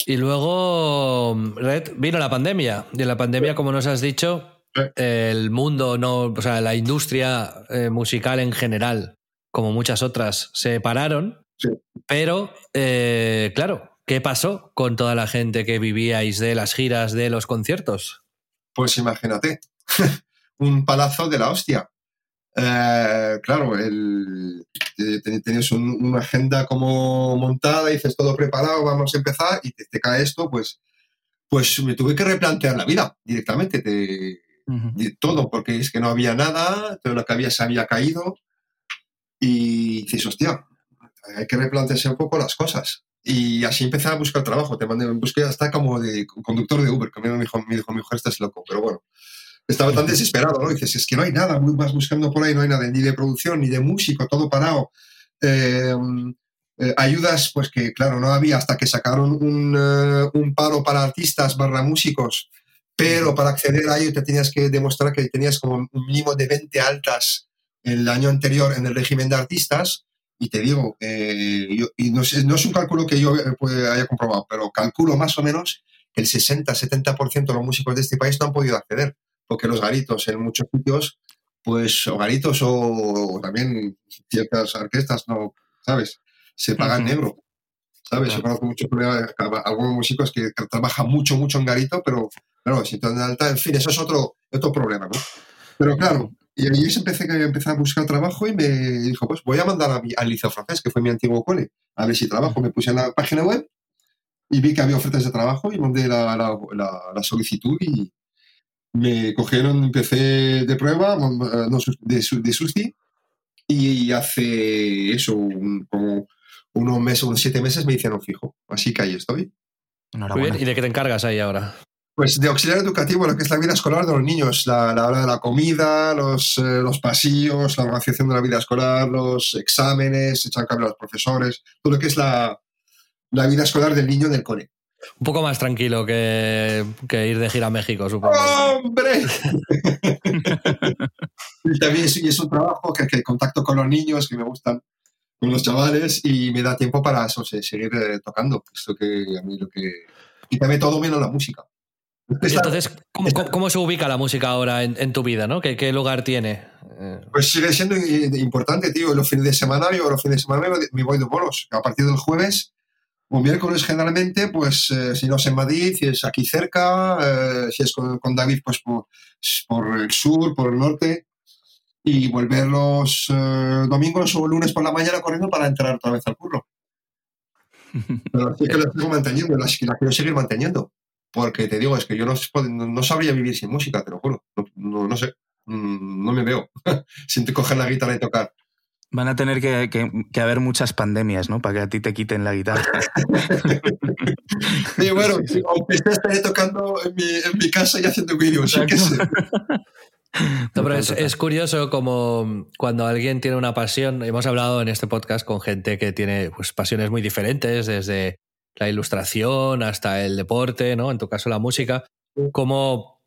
Y luego, Red, vino la pandemia. Y en la pandemia, como nos has dicho, el mundo, no, o sea, la industria eh, musical en general, como muchas otras, se pararon. Pero, eh, claro, ¿qué pasó con toda la gente que vivíais de las giras, de los conciertos?
Pues imagínate, un palazo de la hostia. Eh, claro, el, tienes una agenda como montada, dices todo preparado, vamos a empezar y te, cae esto, pues, pues me tuve que replantear la vida directamente, de, todo, porque es que no había nada, todo lo que había se había caído Y dices, hostia, hay que replantearse un poco las cosas. Y así empecé a buscar trabajo. Te mandé, busqué hasta como de conductor de Uber, que me dijo, me dijo mi mujer, estás loco. Pero bueno, estaba tan desesperado, ¿no? dices, es que no hay nada, vas buscando por ahí, no hay nada, ni de producción, ni de músico, todo parado. Eh, eh, ayudas, pues que claro, no había hasta que sacaron un, eh, un, paro para artistas barra músicos, pero para acceder a ello te tenías que demostrar que tenías como un mínimo de 20 altas el año anterior en el régimen de artistas. Y te digo, yo, y no, es, no, es un cálculo que yo pues, haya comprobado, pero calculo más o menos que el 60-70% de los músicos de este país no han podido acceder porque los garitos en muchos sitios, pues, o garitos o, también ciertas orquestas, no, ¿sabes? Se pagan negro. ¿Sabes? Yo conozco muchos algunos músicos que, trabajan mucho, mucho en garito, pero claro, si en alta, en fin, eso es otro, otro problema, ¿no? Pero claro, y ahí empecé, empecé a buscar trabajo y me dijo, pues voy a mandar a mi, al Liceo Francés, que fue mi antiguo cole, a ver si trabajo. Me puse en la página web y vi que había ofertas de trabajo y mandé la, la, la solicitud y, me cogieron, empecé de prueba de, de susti y hace eso, como unos meses, unos siete meses me hicieron fijo. Así que ahí estoy.
Muy bien. ¿Y de qué te encargas ahí ahora?
Pues de auxiliar educativo, lo que es la vida escolar de los niños, la, hora de la comida, los, eh, los pasillos, la organización de la vida escolar, los exámenes, echar cambio a los profesores, todo lo que es la, la vida escolar del niño del cole.
Un poco más tranquilo que, ir de gira a México, supongo.
¡Hombre! y también es, un trabajo que, que, contacto con los niños que me gustan, con los chavales, y me da tiempo para eso, seguir eh, tocando. Esto que a mí lo que. Y también todo menos la música.
Entonces, ¿cómo, se ubica la música ahora en, tu vida? ¿no? ¿Qué, lugar tiene?
Pues sigue siendo importante, tío. Los fines de semana, yo los fines de semana me voy de bolos. A partir del jueves un miércoles generalmente, pues eh, si no es en Madrid, si es aquí cerca, eh, si es con, David, pues por, el sur, por el norte, y volver los eh, domingos o lunes por la mañana corriendo para entrar otra vez al curro. Pero así que la sigo manteniendo, la, quiero seguir manteniendo, porque te digo, es que yo no, no sabría vivir sin música, te lo juro, no, no sé, mm, no me veo sin coger la guitarra y tocar.
Van a tener que, haber muchas pandemias, ¿no? Para que a ti te quiten la guitarra.
sí, bueno, aunque esté tocando en mi, casa y haciendo vídeos,
No, pero es, curioso como cuando alguien tiene una pasión, hemos hablado en este podcast con gente que tiene pues, pasiones muy diferentes, desde la ilustración hasta el deporte, ¿no? En tu caso la música, como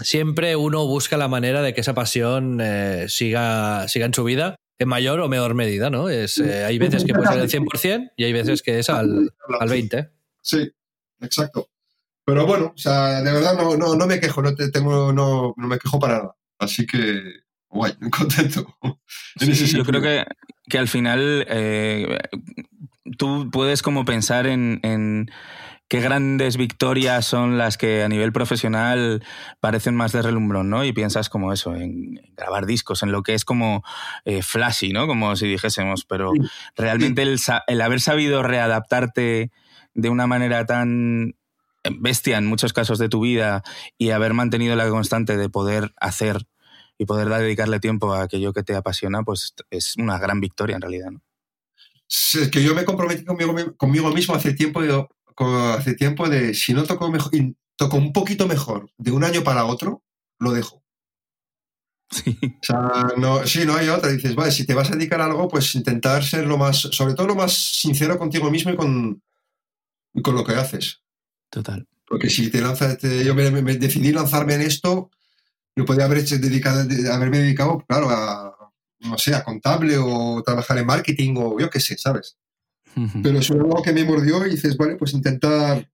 siempre uno busca la manera de que esa pasión eh, siga, siga en su vida en mayor o menor medida, ¿no? Es, eh, hay veces que puede ser el 100% y hay veces que es al, al 20%.
Sí, exacto. Pero bueno, o sea, de verdad no, no, no me quejo, no, te, tengo, no, no me quejo para nada. Así que, guay, contento.
Sí, yo creo que, que al final eh, tú puedes como pensar en, en qué grandes victorias son las que a nivel profesional parecen más de relumbrón, ¿no? Y piensas como eso, en, grabar discos, en lo que es como eh, flashy, ¿no? Como si dijésemos, pero realmente el, el, haber sabido readaptarte de una manera tan bestia en muchos casos de tu vida y haber mantenido la constante de poder hacer y poder dedicarle tiempo a aquello que te apasiona, pues es una gran victoria en realidad, ¿no?
Es que yo me comprometí conmigo, conmigo mismo hace tiempo y digo, hace tiempo de si no toco mejor, toco un poquito mejor de un año para otro, lo dejo. Sí. O sea, no, sí, no hay otra. Dices, vale, si te vas a dedicar a algo, pues intentar ser lo más, sobre todo lo más sincero contigo mismo y con, con lo que haces.
Total.
Porque si te lanzas, yo me, decidí lanzarme en esto, yo podría haber dedicado, haberme dedicado, claro, a, no sé, a contable o trabajar en marketing o yo qué sé, ¿sabes? Pero es algo que me mordió y dices, vale, pues intentar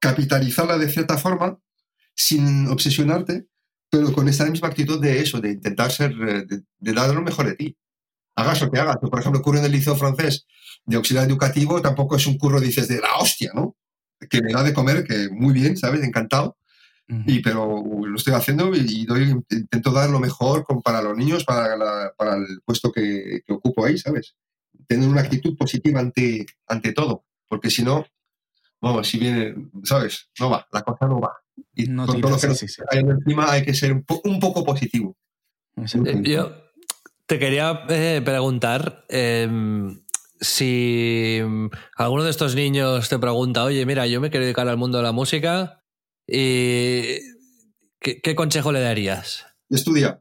capitalizarla de cierta forma sin obsesionarte, pero con esa misma actitud de eso, de intentar ser, eh, de, dar lo mejor de ti. Hagas lo que hagas. por ejemplo, curro en el liceo francés de auxiliar educativo tampoco es un curro, dices, de la hostia, ¿no? Que me da de comer, que muy bien, ¿sabes? Encantado. y, pero lo estoy haciendo y, doy, intento dar lo mejor para los niños, para, para el puesto que, que ocupo ahí, ¿sabes? Tener una actitud positiva ante, ante todo, porque si no, vamos, si viene, ¿sabes? No va, la cosa no va. Y con todo lo que hay encima hay que ser un, poco positivo.
Eh, yo, Te quería eh, preguntar em, si alguno de estos niños te pregunta, oye, mira, yo me quiero dedicar al mundo de la música y ¿qué, consejo le darías?
Estudia.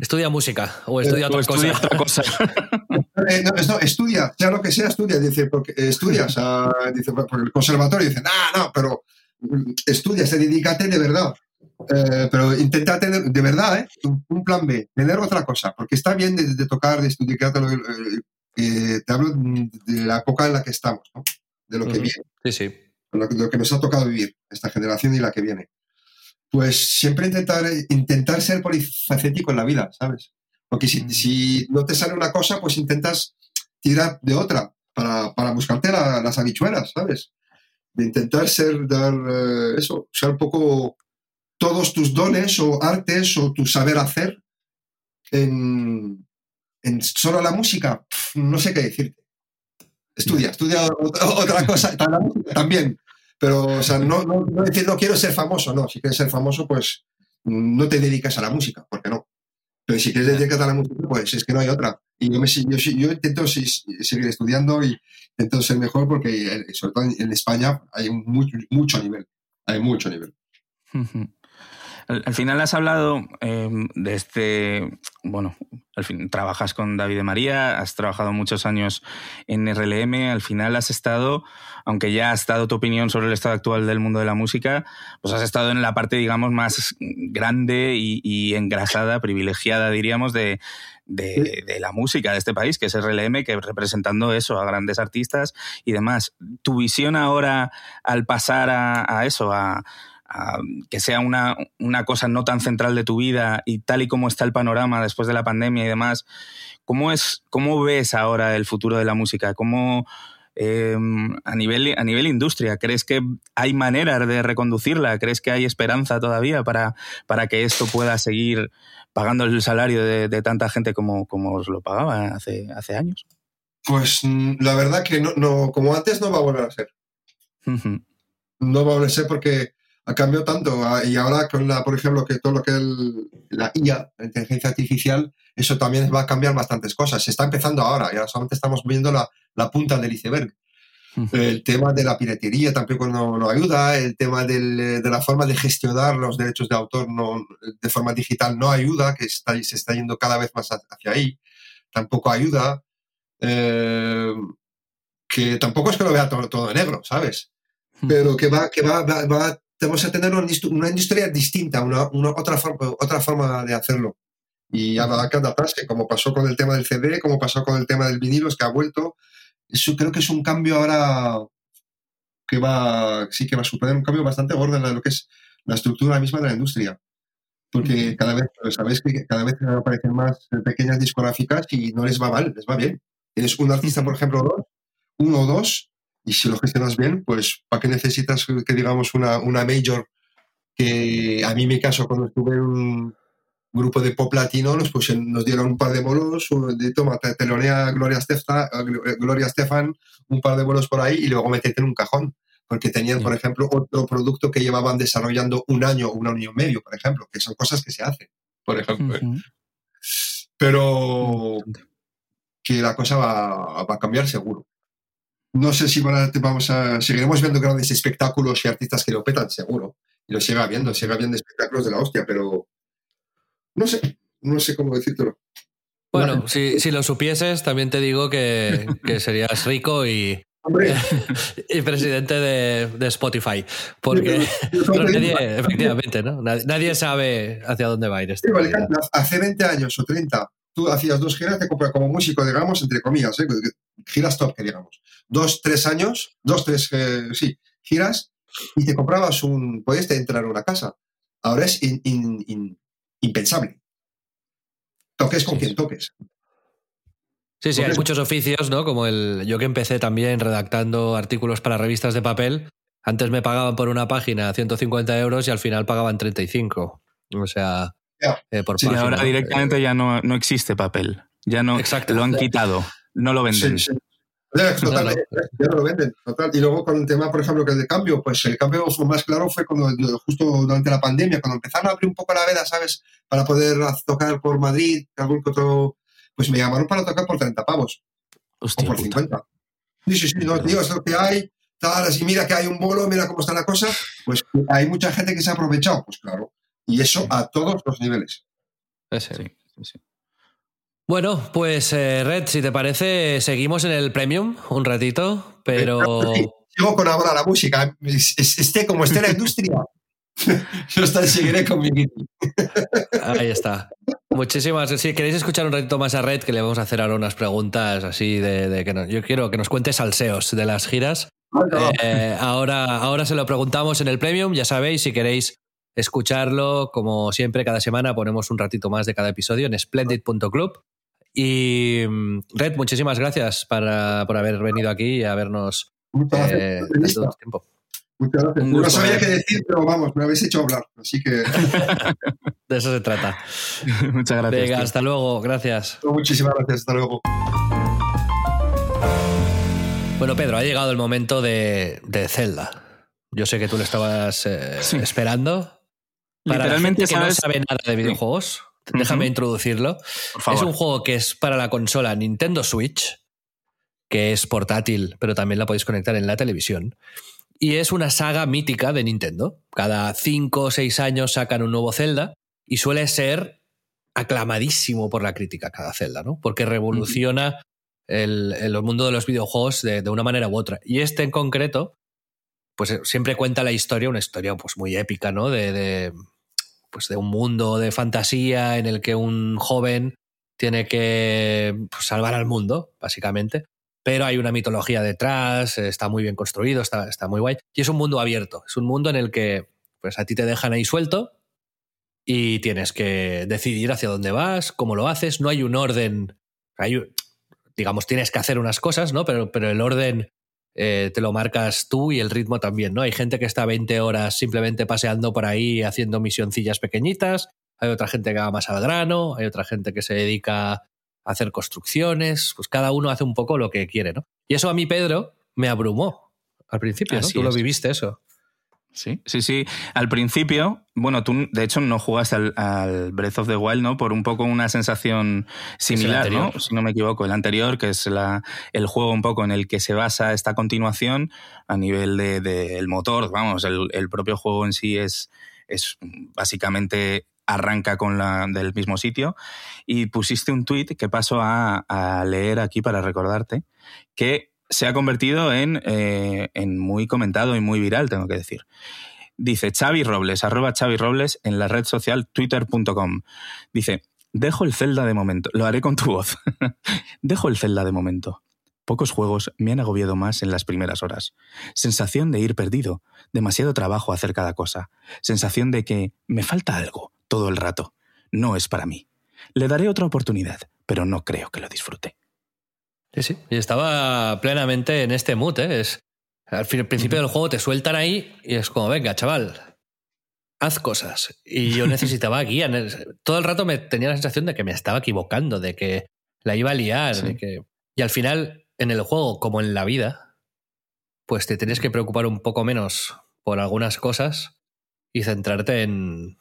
Estudia música o estudia, otra, cosa.
Eh, no, estudia, sea lo que sea, estudia. Dice, porque estudias, dice, por el conservatorio. Dice, no, no, pero mm, estudia, se dedícate de verdad. Eh, pero intenta tener, de verdad, ¿eh? un, plan B, tener otra cosa, porque está bien de, tocar, de estudiar, eh, te hablo de la época en la que estamos, de lo que viene.
Sí, sí.
Lo, lo, que nos ha tocado vivir, esta generación y la que viene. Pues siempre intentar, intentar ser polifacético en la vida, ¿sabes? Porque si, si no te sale una cosa, pues intentas tirar de otra para, para buscarte las habichuelas, ¿sabes? De intentar ser, dar eso, ser un poco todos tus dones o artes o tu saber hacer en, solo la música, no sé qué decirte. Estudia, estudia otra cosa también. Pero, o sea, no, no, decir no quiero ser famoso, no. Si quieres ser famoso, pues no te dedicas a la música, porque no. Pero si quieres dedicarte a la música, pues es que no hay otra. Y yo, me, yo, yo intento seguir estudiando y intento ser mejor porque, eh, sobre todo en España, hay mucho, mucho nivel. Hay mucho nivel.
Al, final has hablado em, de este, bueno, al fin trabajas con David de María, has trabajado muchos años en RLM, al final has estado, aunque ya has dado tu opinión sobre el estado actual del mundo de la música, pues has estado en la parte, digamos, más grande y, engrasada, privilegiada, diríamos, de, la música de este país, que es RLM, que representando eso a grandes artistas y demás. Tu visión ahora al pasar a eso, a, que sea una, cosa no tan central de tu vida y tal y como está el panorama después de la pandemia y demás, ¿cómo, es, cómo ves ahora el futuro de la música? ¿Cómo, em, a, nivel, a nivel industria, ¿crees que hay manera de reconducirla? ¿Crees que hay esperanza todavía para, para que esto pueda seguir pagando el salario de, tanta gente como, como os lo pagaba hace, hace años?
Pues mm, la verdad que no, como antes no va a volver a ser. No va a volver a ser porque ha cambiado tanto. Ah, y ahora con la, por ejemplo, que todo lo que es la IA, la inteligencia artificial, eso también va a cambiar bastantes cosas. Se está empezando ahora, ya solamente estamos viendo la, la punta del iceberg. El tema de la piratería tampoco no, no ayuda, el tema del, de la forma de gestionar los derechos de autor no, de forma digital no ayuda, que está, se está yendo cada vez más hacia ahí, tampoco ayuda. Eh, que tampoco es que lo vea todo, todo negro, ¿sabes? Pero que va, que va, va, va tenemos que tener una, industria distinta, una, otra, forma, otra forma de hacerlo. Y habrá que adaptarse, como pasó con el tema del CD, como pasó con el tema del vinilo, es que ha vuelto. Eso creo que es un cambio ahora que va, sí que va a suponer un cambio bastante gordo en lo que es la estructura misma de la industria. Porque cada vez, sabéis que cada vez aparecen más pequeñas discográficas y no les va mal, les va bien. Tienes un artista, por ejemplo, dos, uno o dos, y si lo gestionas bien, pues ¿para qué necesitas que digamos una, una major? Que a mí me caso cuando estuve en un grupo de pop latino, nos, pues, nos dieron un par de bolos, de toma, telonea Gloria, Stefan, Gloria Stefan, un par de bolos por ahí y luego metete en un cajón. Porque tenían, por ejemplo, otro producto que llevaban desarrollando un año o un año y medio, por ejemplo, que son cosas que se hacen, por ejemplo. ¿eh? Pero que la cosa va, va a cambiar seguro. No sé si vamos a, seguiremos viendo grandes espectáculos y artistas que lo petan, seguro. Y lo siga viendo, siga viendo espectáculos de la hostia, pero no sé, no sé cómo decírtelo.
Bueno, si, si, lo supieses, también te digo que, serías rico y, y presidente de, Spotify. Porque nadie, efectivamente, ¿no? Nadie, sabe hacia dónde va a ir esto.
hace 20 años o 30, tú hacías dos giras te como músico, digamos, entre comillas, ¿eh? giras top, que digamos dos, tres años, dos, tres, eh, sí, giras y te comprabas un, podías entrar a una casa. Ahora es impensable. Toques con quien toques.
Sí, sí, hay muchos oficios, ¿no? Como el yo que empecé también redactando artículos para revistas de papel. Antes me pagaban por una página 150 euros y al final pagaban 35. O sea,
eh, por sí, ahora directamente ya no, no existe papel. Ya no Exacto. lo han quitado, no lo venden.
Ya, total, ya no lo venden. Total. Y luego con el tema, por ejemplo, que el de cambio, pues el cambio fue más claro fue cuando justo durante la pandemia, cuando empezaron a abrir un poco la veda, ¿sabes? Para poder tocar por Madrid, algún que otro, pues me llamaron para tocar por 30 pavos.
Hostia,
o por 50. Sí, sí, sí, no, tío, es lo que hay, tal, así, mira que hay un bolo, mira cómo está la cosa, pues hay mucha gente que se ha aprovechado, pues claro. Y eso a todos los niveles.
Sí, sí, sí. Bueno, pues eh, Red, si te parece, seguimos en el Premium un ratito, pero...
sigo con ahora la música, esté como esté la industria. Yo seguiré con mi
Ahí está. Muchísimas. Si queréis escuchar un ratito más a Red, que le vamos a hacer ahora unas preguntas así de, que yo quiero que nos cuente salseos de las giras. Eh, ahora, ahora se lo preguntamos en el Premium. Ya sabéis, si queréis escucharlo, como siempre, cada semana ponemos un ratito más de cada episodio en splendid.club. Y mm, Red, muchísimas gracias para, por haber venido aquí y habernos
eh, dado tiempo. Muchas gracias. No sabía qué decir, pero vamos, me habéis hecho hablar, así que...
de eso se trata.
Muchas gracias.
Venga, hasta luego, gracias.
Muchísimas gracias, hasta luego.
Bueno, Pedro, ha llegado el momento de, de Zelda. Yo sé que tú lo estabas eh, esperando. Para Literalmente que no sabe nada de videojuegos, déjame introducirlo. Es un juego que es para la consola Nintendo Switch, que es portátil, pero también la podéis conectar en la televisión. Y es una saga mítica de Nintendo. Cada cinco o seis años sacan un nuevo Zelda y suele ser aclamadísimo por la crítica cada Zelda, ¿no? Porque revoluciona el, mundo de los videojuegos de, una manera u otra. Y este en concreto, pues eh, siempre cuenta la historia, una historia pues muy épica, ¿no? de, pues de un mundo de fantasía en el que un joven tiene que pues, salvar al mundo, básicamente. Pero hay una mitología detrás, está muy bien construido, está, está muy guay. Y es un mundo abierto, es un mundo en el que pues a ti te dejan ahí suelto y tienes que decidir hacia dónde vas, cómo lo haces. No hay un orden, hay, digamos, tienes que hacer unas cosas, ¿no? Pero, pero el orden eh, te lo marcas tú y el ritmo también, ¿no? Hay gente que está 20 horas simplemente paseando por ahí haciendo misioncillas pequeñitas, hay otra gente que va más al grano, hay otra gente que se dedica a hacer construcciones, pues cada uno hace un poco lo que quiere, ¿no? Y eso a mí, Pedro, me abrumó al principio, ¿no? Tú lo viviste eso.
Sí, sí, sí. Al principio, bueno, tú de hecho no jugaste al, Breath of the Wild, ¿no? Por un poco una sensación similar, ¿no? Si no me equivoco, el anterior, que es la, el juego un poco en el que se basa esta continuación a nivel del de, motor, vamos, el, propio juego en sí es, es básicamente arranca con la del mismo sitio y pusiste un tuit que paso a, a leer aquí para recordarte que se ha convertido eh, en, muy comentado y muy viral, tengo que decir. Dice Xavi Robles, arroba Xavi Robles en la red social twitter.com. Dice, dejo el Zelda de momento, lo haré con tu voz. dejo el Zelda de momento. Pocos juegos me han agobiado más en las primeras horas. Sensación de ir perdido, demasiado trabajo hacer cada cosa. Sensación de que me falta algo todo el rato. No es para mí. Le daré otra oportunidad, pero no creo que lo disfrute.
Sí, sí. Y estaba plenamente en este mood, ¿eh? Es, al, principio del juego te sueltan ahí y es como, venga, chaval, haz cosas. Y yo necesitaba guía. Todo el rato me tenía la sensación de que me estaba equivocando, de que la iba a liar. De que... Y al final, en el juego, como en la vida, pues te tienes que preocupar un poco menos por algunas cosas y centrarte en,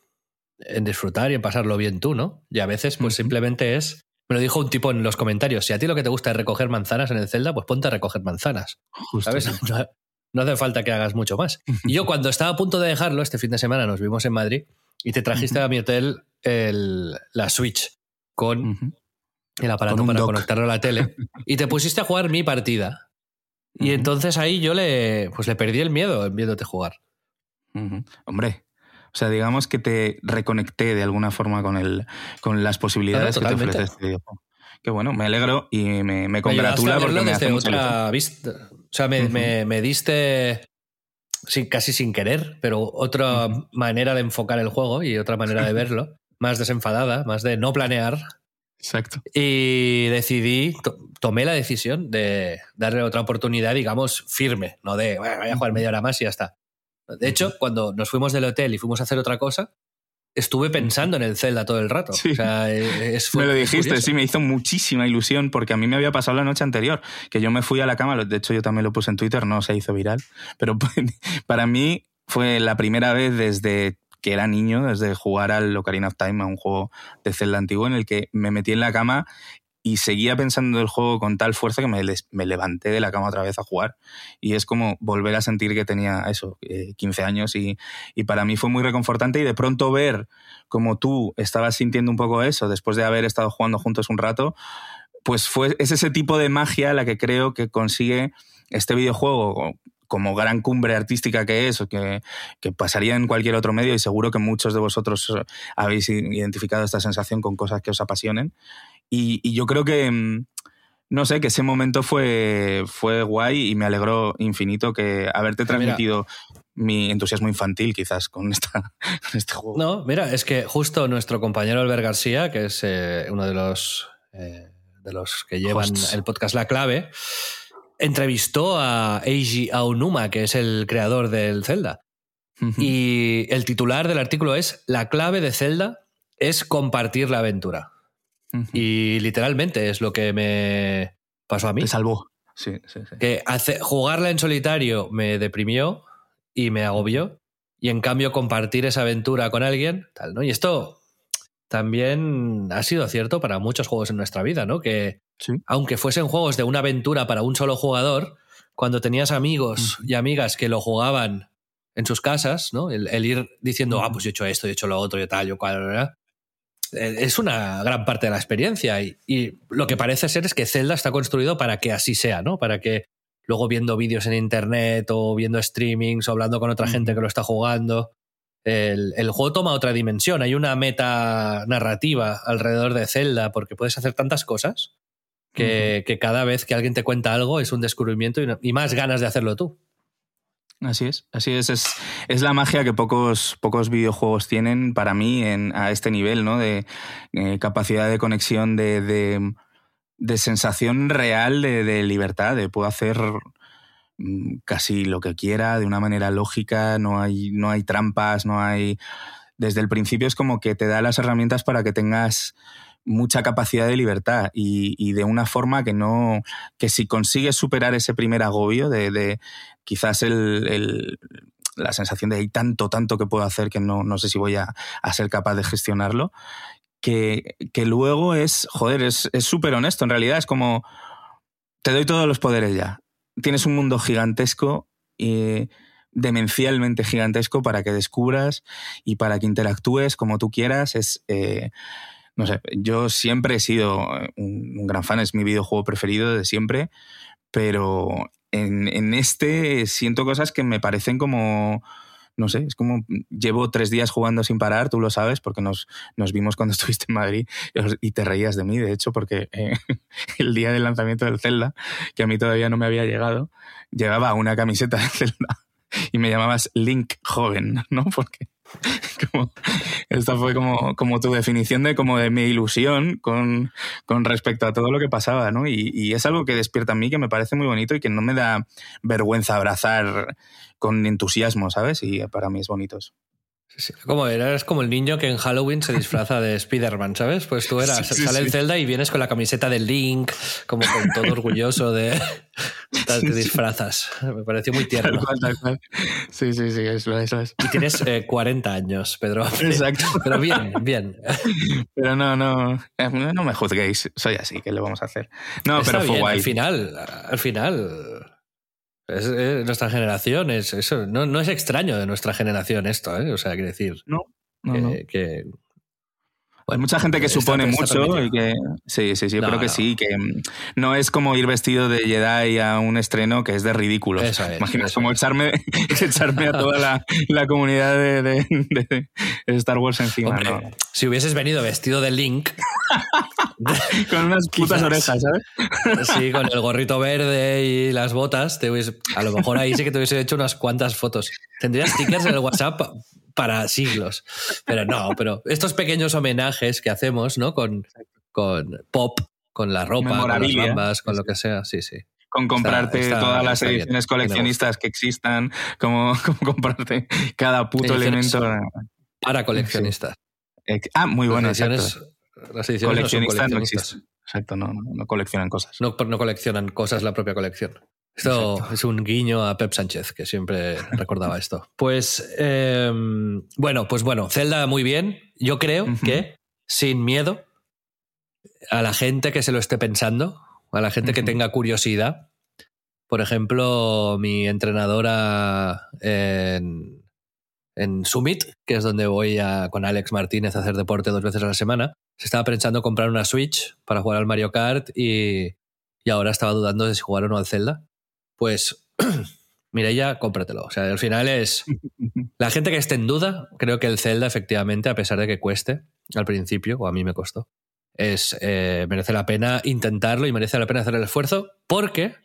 en disfrutar y en pasarlo bien tú, ¿no? Y a veces, pues simplemente es me lo dijo un tipo en los comentarios. Si a ti lo que te gusta es recoger manzanas en el Zelda, pues ponte a recoger manzanas. ¿Sabes? No, hace falta que hagas mucho más. Y yo cuando estaba a punto de dejarlo, este fin de semana nos vimos en Madrid y te trajiste a mi hotel la Switch con el aparato para conectarlo a la tele y te pusiste a jugar mi partida. Y entonces ahí yo le, pues le perdí el miedo viéndote jugar.
Hombre, sea, digamos que te reconecté de alguna forma con, el, con las posibilidades que te ofrece este videojuego. Que bueno, me alegro y me, me congratula porque me hace
otra vista. O sea, me, me, diste sí, casi sin querer, pero otra manera de enfocar el juego y otra manera de verlo, más desenfadada, más de no planear.
Exacto.
Y decidí, tomé la decisión de darle otra oportunidad, digamos, firme, no de, voy a jugar media hora más y ya está. De hecho, cuando nos fuimos del hotel y fuimos a hacer otra cosa, estuve pensando en el Zelda todo el rato.
Sí.
O sea, es,
me lo dijiste, sí, me hizo muchísima ilusión porque a mí me había pasado la noche anterior, que yo me fui a la cama, de hecho yo también lo puse en Twitter, no se hizo viral, pero para mí fue la primera vez desde que era niño, desde jugar al Ocarina of Time, a un juego de Zelda antiguo, en el que me metí en la cama y seguía pensando el juego con tal fuerza que me, levanté de la cama otra vez a jugar. Y es como volver a sentir que tenía eso, 15 eh, años y, y, para mí fue muy reconfortante y de pronto ver como tú estabas sintiendo un poco eso después de haber estado jugando juntos un rato, pues fue, es ese tipo de magia la que creo que consigue este videojuego como gran cumbre artística que es, que, que, pasaría en cualquier otro medio, y seguro que muchos de vosotros habéis identificado esta sensación con cosas que os apasionen. Y, yo creo que, mm, no sé, que ese momento fue, fue guay y me alegró infinito que haberte transmitido mi entusiasmo infantil quizás con, esta, este juego.
No, mira, es que justo nuestro compañero Albert García, que es eh, uno de los, eh, de los que llevan el podcast La Clave, entrevistó a Eiji Aonuma, que es el creador del Zelda. Y el titular del artículo es La clave de Zelda es compartir la aventura. Y literalmente es lo que me pasó a mí.
Te salvó. Sí, sí, sí.
Que hace, jugarla en solitario me deprimió y me agobió. Y en cambio compartir esa aventura con alguien, tal, ¿no? Y esto también ha sido cierto para muchos juegos en nuestra vida, ¿no? Que aunque fuesen juegos de una aventura para un solo jugador, cuando tenías amigos y amigas que lo jugaban en sus casas, ¿no? El, ir diciendo, ah, pues yo he hecho esto, he hecho lo otro, yo tal, yo cual, ¿verdad? Eh, es una gran parte de la experiencia y, lo que parece ser es que Zelda está construido para que así sea, ¿no? Para que luego viendo vídeos en internet o viendo streamings o hablando con otra gente que lo está jugando, el, juego toma otra dimensión. Hay una meta narrativa alrededor de Zelda porque puedes hacer tantas cosas que, cada vez que alguien te cuenta algo es un descubrimiento y más ganas de hacerlo tú.
Así es, así es. Es, la magia que pocos, pocos videojuegos tienen para mí en, a este nivel, ¿no? De eh, capacidad de conexión, de, de, sensación real de, libertad, de puedo hacer mm, casi lo que quiera de una manera lógica, no hay, no hay trampas, no hay. Desde el principio es como que te da las herramientas para que tengas mucha capacidad de libertad y, de una forma que no, que si consigues superar ese primer agobio de, quizás el, la sensación de hay tanto, tanto que puedo hacer que no, no sé si voy a, ser capaz de gestionarlo, que, que luego es, joder, es súper honesto, en realidad es como, te doy todos los poderes ya, tienes un mundo gigantesco y demencialmente gigantesco para que descubras y para que interactúes como tú quieras, es... Eh, no sé, yo siempre he sido un, gran fan, es mi videojuego preferido de siempre, pero en, este siento cosas que me parecen como no sé, es como llevo tres días jugando sin parar, tú lo sabes, porque nos, nos vimos cuando estuviste en Madrid y te reías de mí, de hecho, porque eh, el día del lanzamiento del Zelda, que a mí todavía no me había llegado, llegaba una camiseta de Zelda y me llamabas Link joven, ¿no? Porque esta fue como, como tu definición de, como de mi ilusión con, con respecto a todo lo que pasaba, ¿no? Y, y, es algo que despierta a mí, que me parece muy bonito y que no me da vergüenza abrazar con entusiasmo, ¿sabes? Y para mí es bonito.
Como eres como el niño que en Halloween se disfraza de Spider-Man, ¿sabes? Pues tú eras, sale el Zelda y vienes con la camiseta de Link, como con todo orgulloso de te disfrazas. Me pareció muy tierno.
Sí, sí, sí, eso, eso es.
Y tienes 40 eh, años, Pedro.
Exacto.
Pero bien, bien.
Pero no, no, eh, no me juzguéis, soy así, ¿qué le vamos a hacer? No, pero fue guay.
Al final, al final es, nuestra generación, es, eso no, no, es extraño de nuestra generación esto, ¿eh? O sea, quiero decir.
No, no,
que,
hay mucha gente que supone mucho y que. Sí, sí, sí, yo creo que sí, que mm, no es como ir vestido de Jedi a un estreno que es de ridículo. Imaginas como echarme, echarme a toda la, la comunidad de, de, Star Wars encima.
Si hubieses venido vestido de Link.
con unas putas orejas, ¿sabes?
sí, con el gorrito verde y las botas, te a lo mejor ahí sí que te hubiese hecho unas cuantas fotos. Tendrías stickers en el WhatsApp para siglos. Pero no, pero estos pequeños homenajes que hacemos, ¿no? Con, con pop, con la ropa, con las bambas, con lo que sea, sí, sí.
Con comprarte todas las ediciones coleccionistas que existan, como, comprarte cada puto elemento.
para coleccionistas.
Ah, muy bueno.
Las ediciones, las ediciones
coleccionistas
no,
no, existen. Exacto, no, no, coleccionan cosas.
No, no coleccionan cosas la propia colección. Esto Exacto. es un guiño a Pep Sánchez, que siempre recordaba esto. Pues eh, bueno, pues bueno, Zelda muy bien. Yo creo uh -huh. que sin miedo a la gente que se lo esté pensando, a la gente uh -huh. que tenga curiosidad. Por ejemplo, mi entrenadora en, en Summit, que es donde voy a, con Alex Martínez a hacer deporte dos veces a la semana, se estaba pensando comprar una Switch para jugar al Mario Kart y, y ahora estaba dudando de si jugar o no al Zelda. Pues, Mireia, cómpratelo. O sea, al final es. La gente que esté en duda, creo que el Zelda, efectivamente, a pesar de que cueste al principio, o a mí me costó, es, eh, merece la pena intentarlo y merece la pena hacer el esfuerzo porque,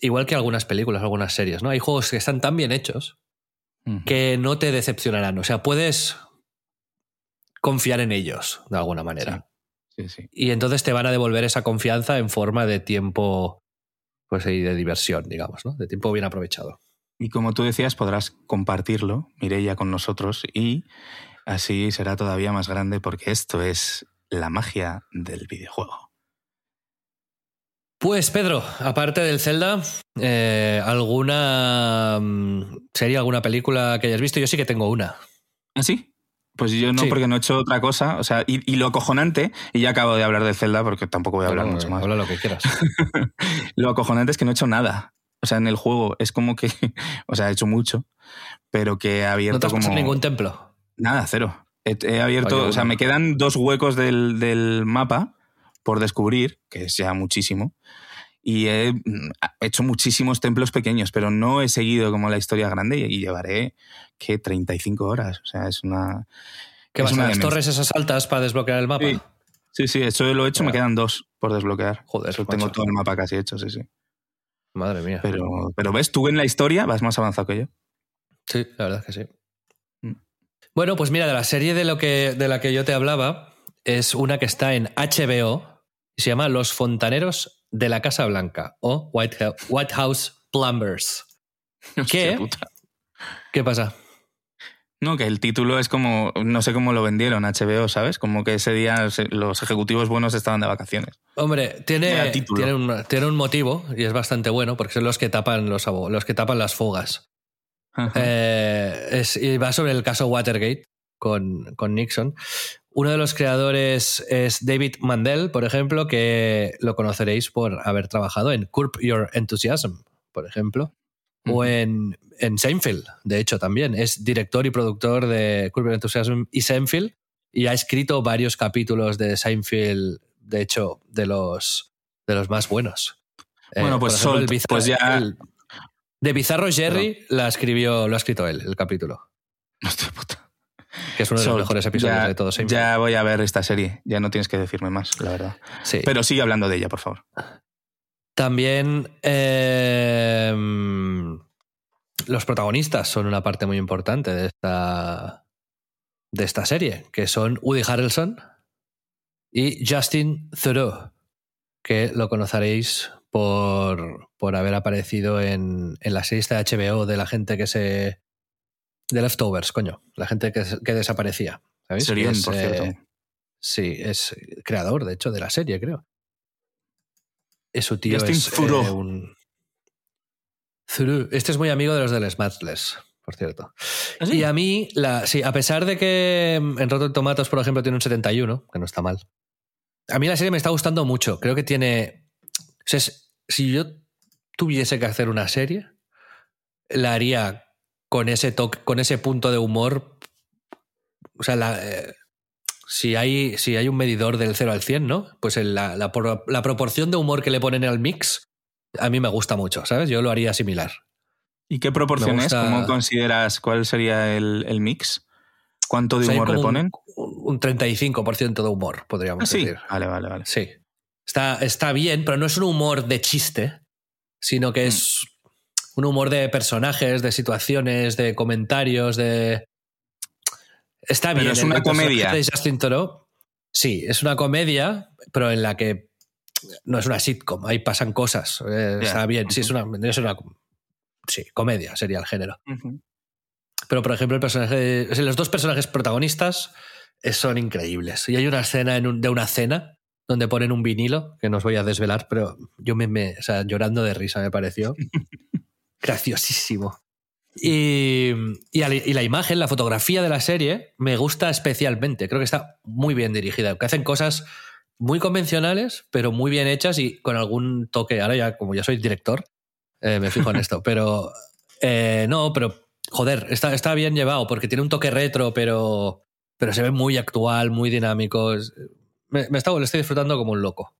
igual que algunas películas, algunas series, ¿no? Hay juegos que están tan bien hechos que no te decepcionarán. O sea, puedes confiar en ellos de alguna manera.
Sí, sí, sí.
Y entonces te van a devolver esa confianza en forma de tiempo pues, y de diversión, digamos, ¿no? De tiempo bien aprovechado.
Y como tú decías, podrás compartirlo, Mireia, con nosotros y así será todavía más grande porque esto es la magia del videojuego.
Pues Pedro, aparte del Zelda, eh, ¿alguna serie, alguna película que hayas visto? Yo sí que tengo una.
¿Ah, sí? Pues yo no, sí. porque no he hecho otra cosa. O sea, y, y, lo acojonante, y ya acabo de hablar de Zelda porque tampoco voy a hablar
habla,
mucho más.
Habla lo que quieras.
lo acojonante es que no he hecho nada. O sea, en el juego es como que. O sea, he hecho mucho, pero que he abierto.
¿No te has
como...
ningún templo?
Nada, cero. He, he abierto. Oye, o sea, me quedan dos huecos del, del mapa por descubrir, que es ya muchísimo. Y he hecho muchísimos templos pequeños, pero no he seguido como la historia grande y llevaré, ¿qué? 35 horas. O sea, es una...
¿Qué vas a las torres esas altas para desbloquear el mapa?
Sí, sí, sí eso lo he hecho, claro. me quedan dos por desbloquear.
Joder,
eso tengo todo el mapa casi hecho, sí, sí.
Madre mía.
Pero, pero ves, tú en la historia vas más avanzado que yo.
Sí, la verdad es que sí. Mm. Bueno, pues mira, de la serie de, lo que, de la que yo te hablaba, es una que está en HBO y se llama Los Fontaneros de la Casa Blanca o White, White House Plumbers. ¿Qué? ¿Qué pasa?
No, que el título es como, no sé cómo lo vendieron HBO, ¿sabes? Como que ese día los ejecutivos buenos estaban de vacaciones.
Hombre, tiene, tiene, un, tiene un motivo y es bastante bueno porque son los que tapan, los, los que tapan las fugas. Eh, es, y va sobre el caso Watergate con, con Nixon. Uno de los creadores es David Mandel, por ejemplo, que lo conoceréis por haber trabajado en Curb Your Enthusiasm, por ejemplo, o en, en Seinfeld, de hecho, también. Es director y productor de Curb Enthusiasm y Seinfeld y ha escrito varios capítulos de Seinfeld, de hecho, de los, de los más buenos.
Bueno, pues, eh, ejemplo, Sol, pues ya...
El, de Bizarro Jerry no. la escribió, lo ha escrito él, el capítulo.
Hostia puta.
Que es uno de los mejores episodios
ya,
de todos.
Ya voy a ver esta serie. Ya no tienes que decirme más, la verdad.
Sí.
Pero sigue hablando de ella, por favor.
También eh, los protagonistas son una parte muy importante de esta, de esta serie, que son Woody Harrelson y Justin Theroux, que lo conoceréis por, por haber aparecido en, en la serie de HBO de la gente que se de Leftovers, coño. La gente que, que desaparecía. ¿sabéis?
Serión, es, por cierto. Eh,
sí, es creador, de hecho, de la serie, creo. Es su tío
Justin
es eh, un... Zuru. Este es muy amigo de los del Smatchless, por cierto.
¿Ah, sí?
Y a mí, la, sí, a pesar de que en Rotten Tomatoes, por ejemplo, tiene un 71, que no está mal. A mí la serie me está gustando mucho. Creo que tiene... O sea, si yo tuviese que hacer una serie, la haría con ese toque, con ese punto de humor. O sea, la, eh, si, hay, si hay un medidor del 0 al 100, ¿no? Pues la, la, la, proporción de humor que le ponen al mix, a mí me gusta mucho, ¿sabes? Yo lo haría similar.
¿Y qué proporción gusta... es? ¿Cómo consideras cuál sería el, el mix? ¿Cuánto de o sea, humor le ponen?
Un, un 35% de humor, podríamos
ah, sí?
decir.
Vale, vale, vale.
Sí. Está, está bien, pero no es un humor de chiste, sino que mm. es un humor de personajes, de situaciones, de comentarios, de. Está bien.
Es una comedia.
De Justin Toro. Sí, es una comedia, pero en la que no es una sitcom, ahí pasan cosas. Eh, yeah. Está bien, sí, es una, es una. Sí, comedia sería el género. Uh -huh. Pero, por ejemplo, el personaje, los dos personajes protagonistas eh, son increíbles. Y hay una escena de una cena donde ponen un vinilo, que no os voy a desvelar, pero yo me, me o sea, llorando de risa me pareció. Graciosísimo. Y, y, la imagen, la fotografía de la serie me gusta especialmente. Creo que está muy bien dirigida. Que hacen cosas muy convencionales, pero muy bien hechas y con algún toque. Ahora ya, como ya soy director, eh, me fijo en esto. Pero eh, no, pero joder, está, está bien llevado porque tiene un toque retro, pero, pero se ve muy actual, muy dinámico. Me, me está, lo estoy disfrutando como un loco.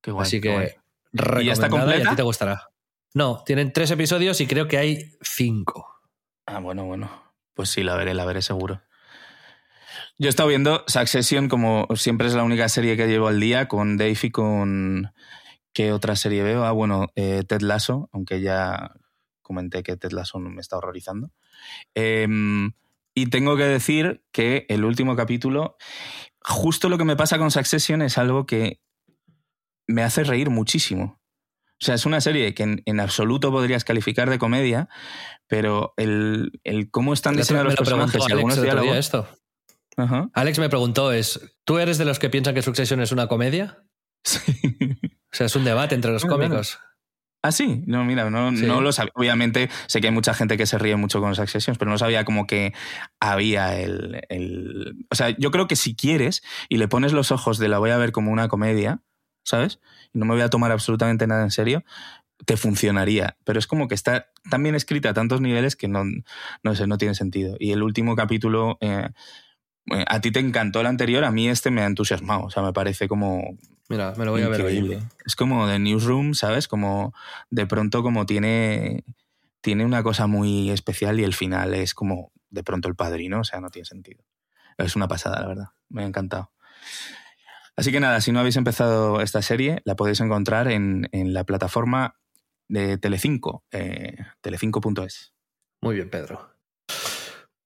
Qué guay,
Así que
¿Y ya está completa?
y a ti te gustará. No, tienen tres episodios y creo que hay cinco.
Ah, bueno, bueno. Pues sí, la veré, la veré seguro. Yo he estado viendo Succession como siempre es la única serie que llevo al día con Dave y con... ¿Qué otra serie veo? Ah, bueno, eh, Ted Lasso, aunque ya comenté que Ted Lasso me está horrorizando. Em, y tengo que decir que el último capítulo, justo lo que me pasa con Succession es algo que me hace reír muchísimo. O sea, es una serie que en, absoluto podrías calificar de comedia, pero el, cómo están diseñados los personajes y algunos diálogos...
Esto. Alex me preguntó, es, ¿tú eres de los que piensan que Succession es una comedia?
Sí.
O sea, es un debate entre los cómicos.
Ah, sí, no, mira, no, no, lo sabía. Obviamente sé que hay mucha gente que se ríe mucho con Succession, pero no sabía como que había el, el, O sea, yo creo que si quieres y le pones los ojos de la voy a ver como una comedia, ¿sabes? No me voy a tomar absolutamente nada en serio, te funcionaría. Pero es como que está tan bien escrita a tantos niveles que no, no sé, no tiene sentido. Y el último capítulo, eh, eh, a ti te encantó el anterior, a mí este me ha entusiasmado. O sea, me parece como...
Mira, me lo voy a ver hoy.
Es como de Newsroom, ¿sabes? Como de pronto como tiene, tiene una cosa muy especial y el final es como de pronto el padrino, o sea, no tiene sentido. Es una pasada, la verdad. Me ha encantado. Así que nada, si no habéis empezado esta serie, la podéis encontrar en, la plataforma de Telecinco, eh, telecinco.es.
Muy bien, Pedro.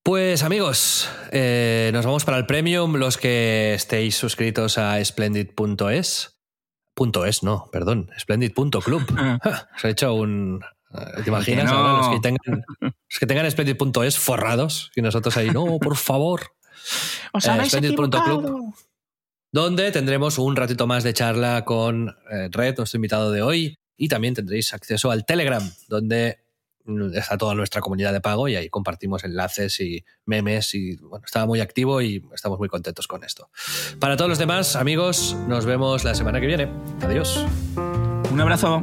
Pues amigos, eh, nos vamos para el premium, los que estéis suscritos a splendid.es. Punto es, no, perdón, splendid.club. Se ha hecho un... Eh, ¿Te imaginas los que tengan, los que tengan splendid.es forrados y nosotros ahí, no, por favor.
Os habéis splendid.club
donde tendremos un ratito más de charla con eh, Red, nuestro invitado de hoy, y también tendréis acceso al Telegram, donde mm, está toda nuestra comunidad de pago y ahí compartimos enlaces y memes y bueno, estaba muy activo y estamos muy contentos con esto. Para todos los demás, amigos, nos vemos la semana que viene. Adiós.
Un abrazo.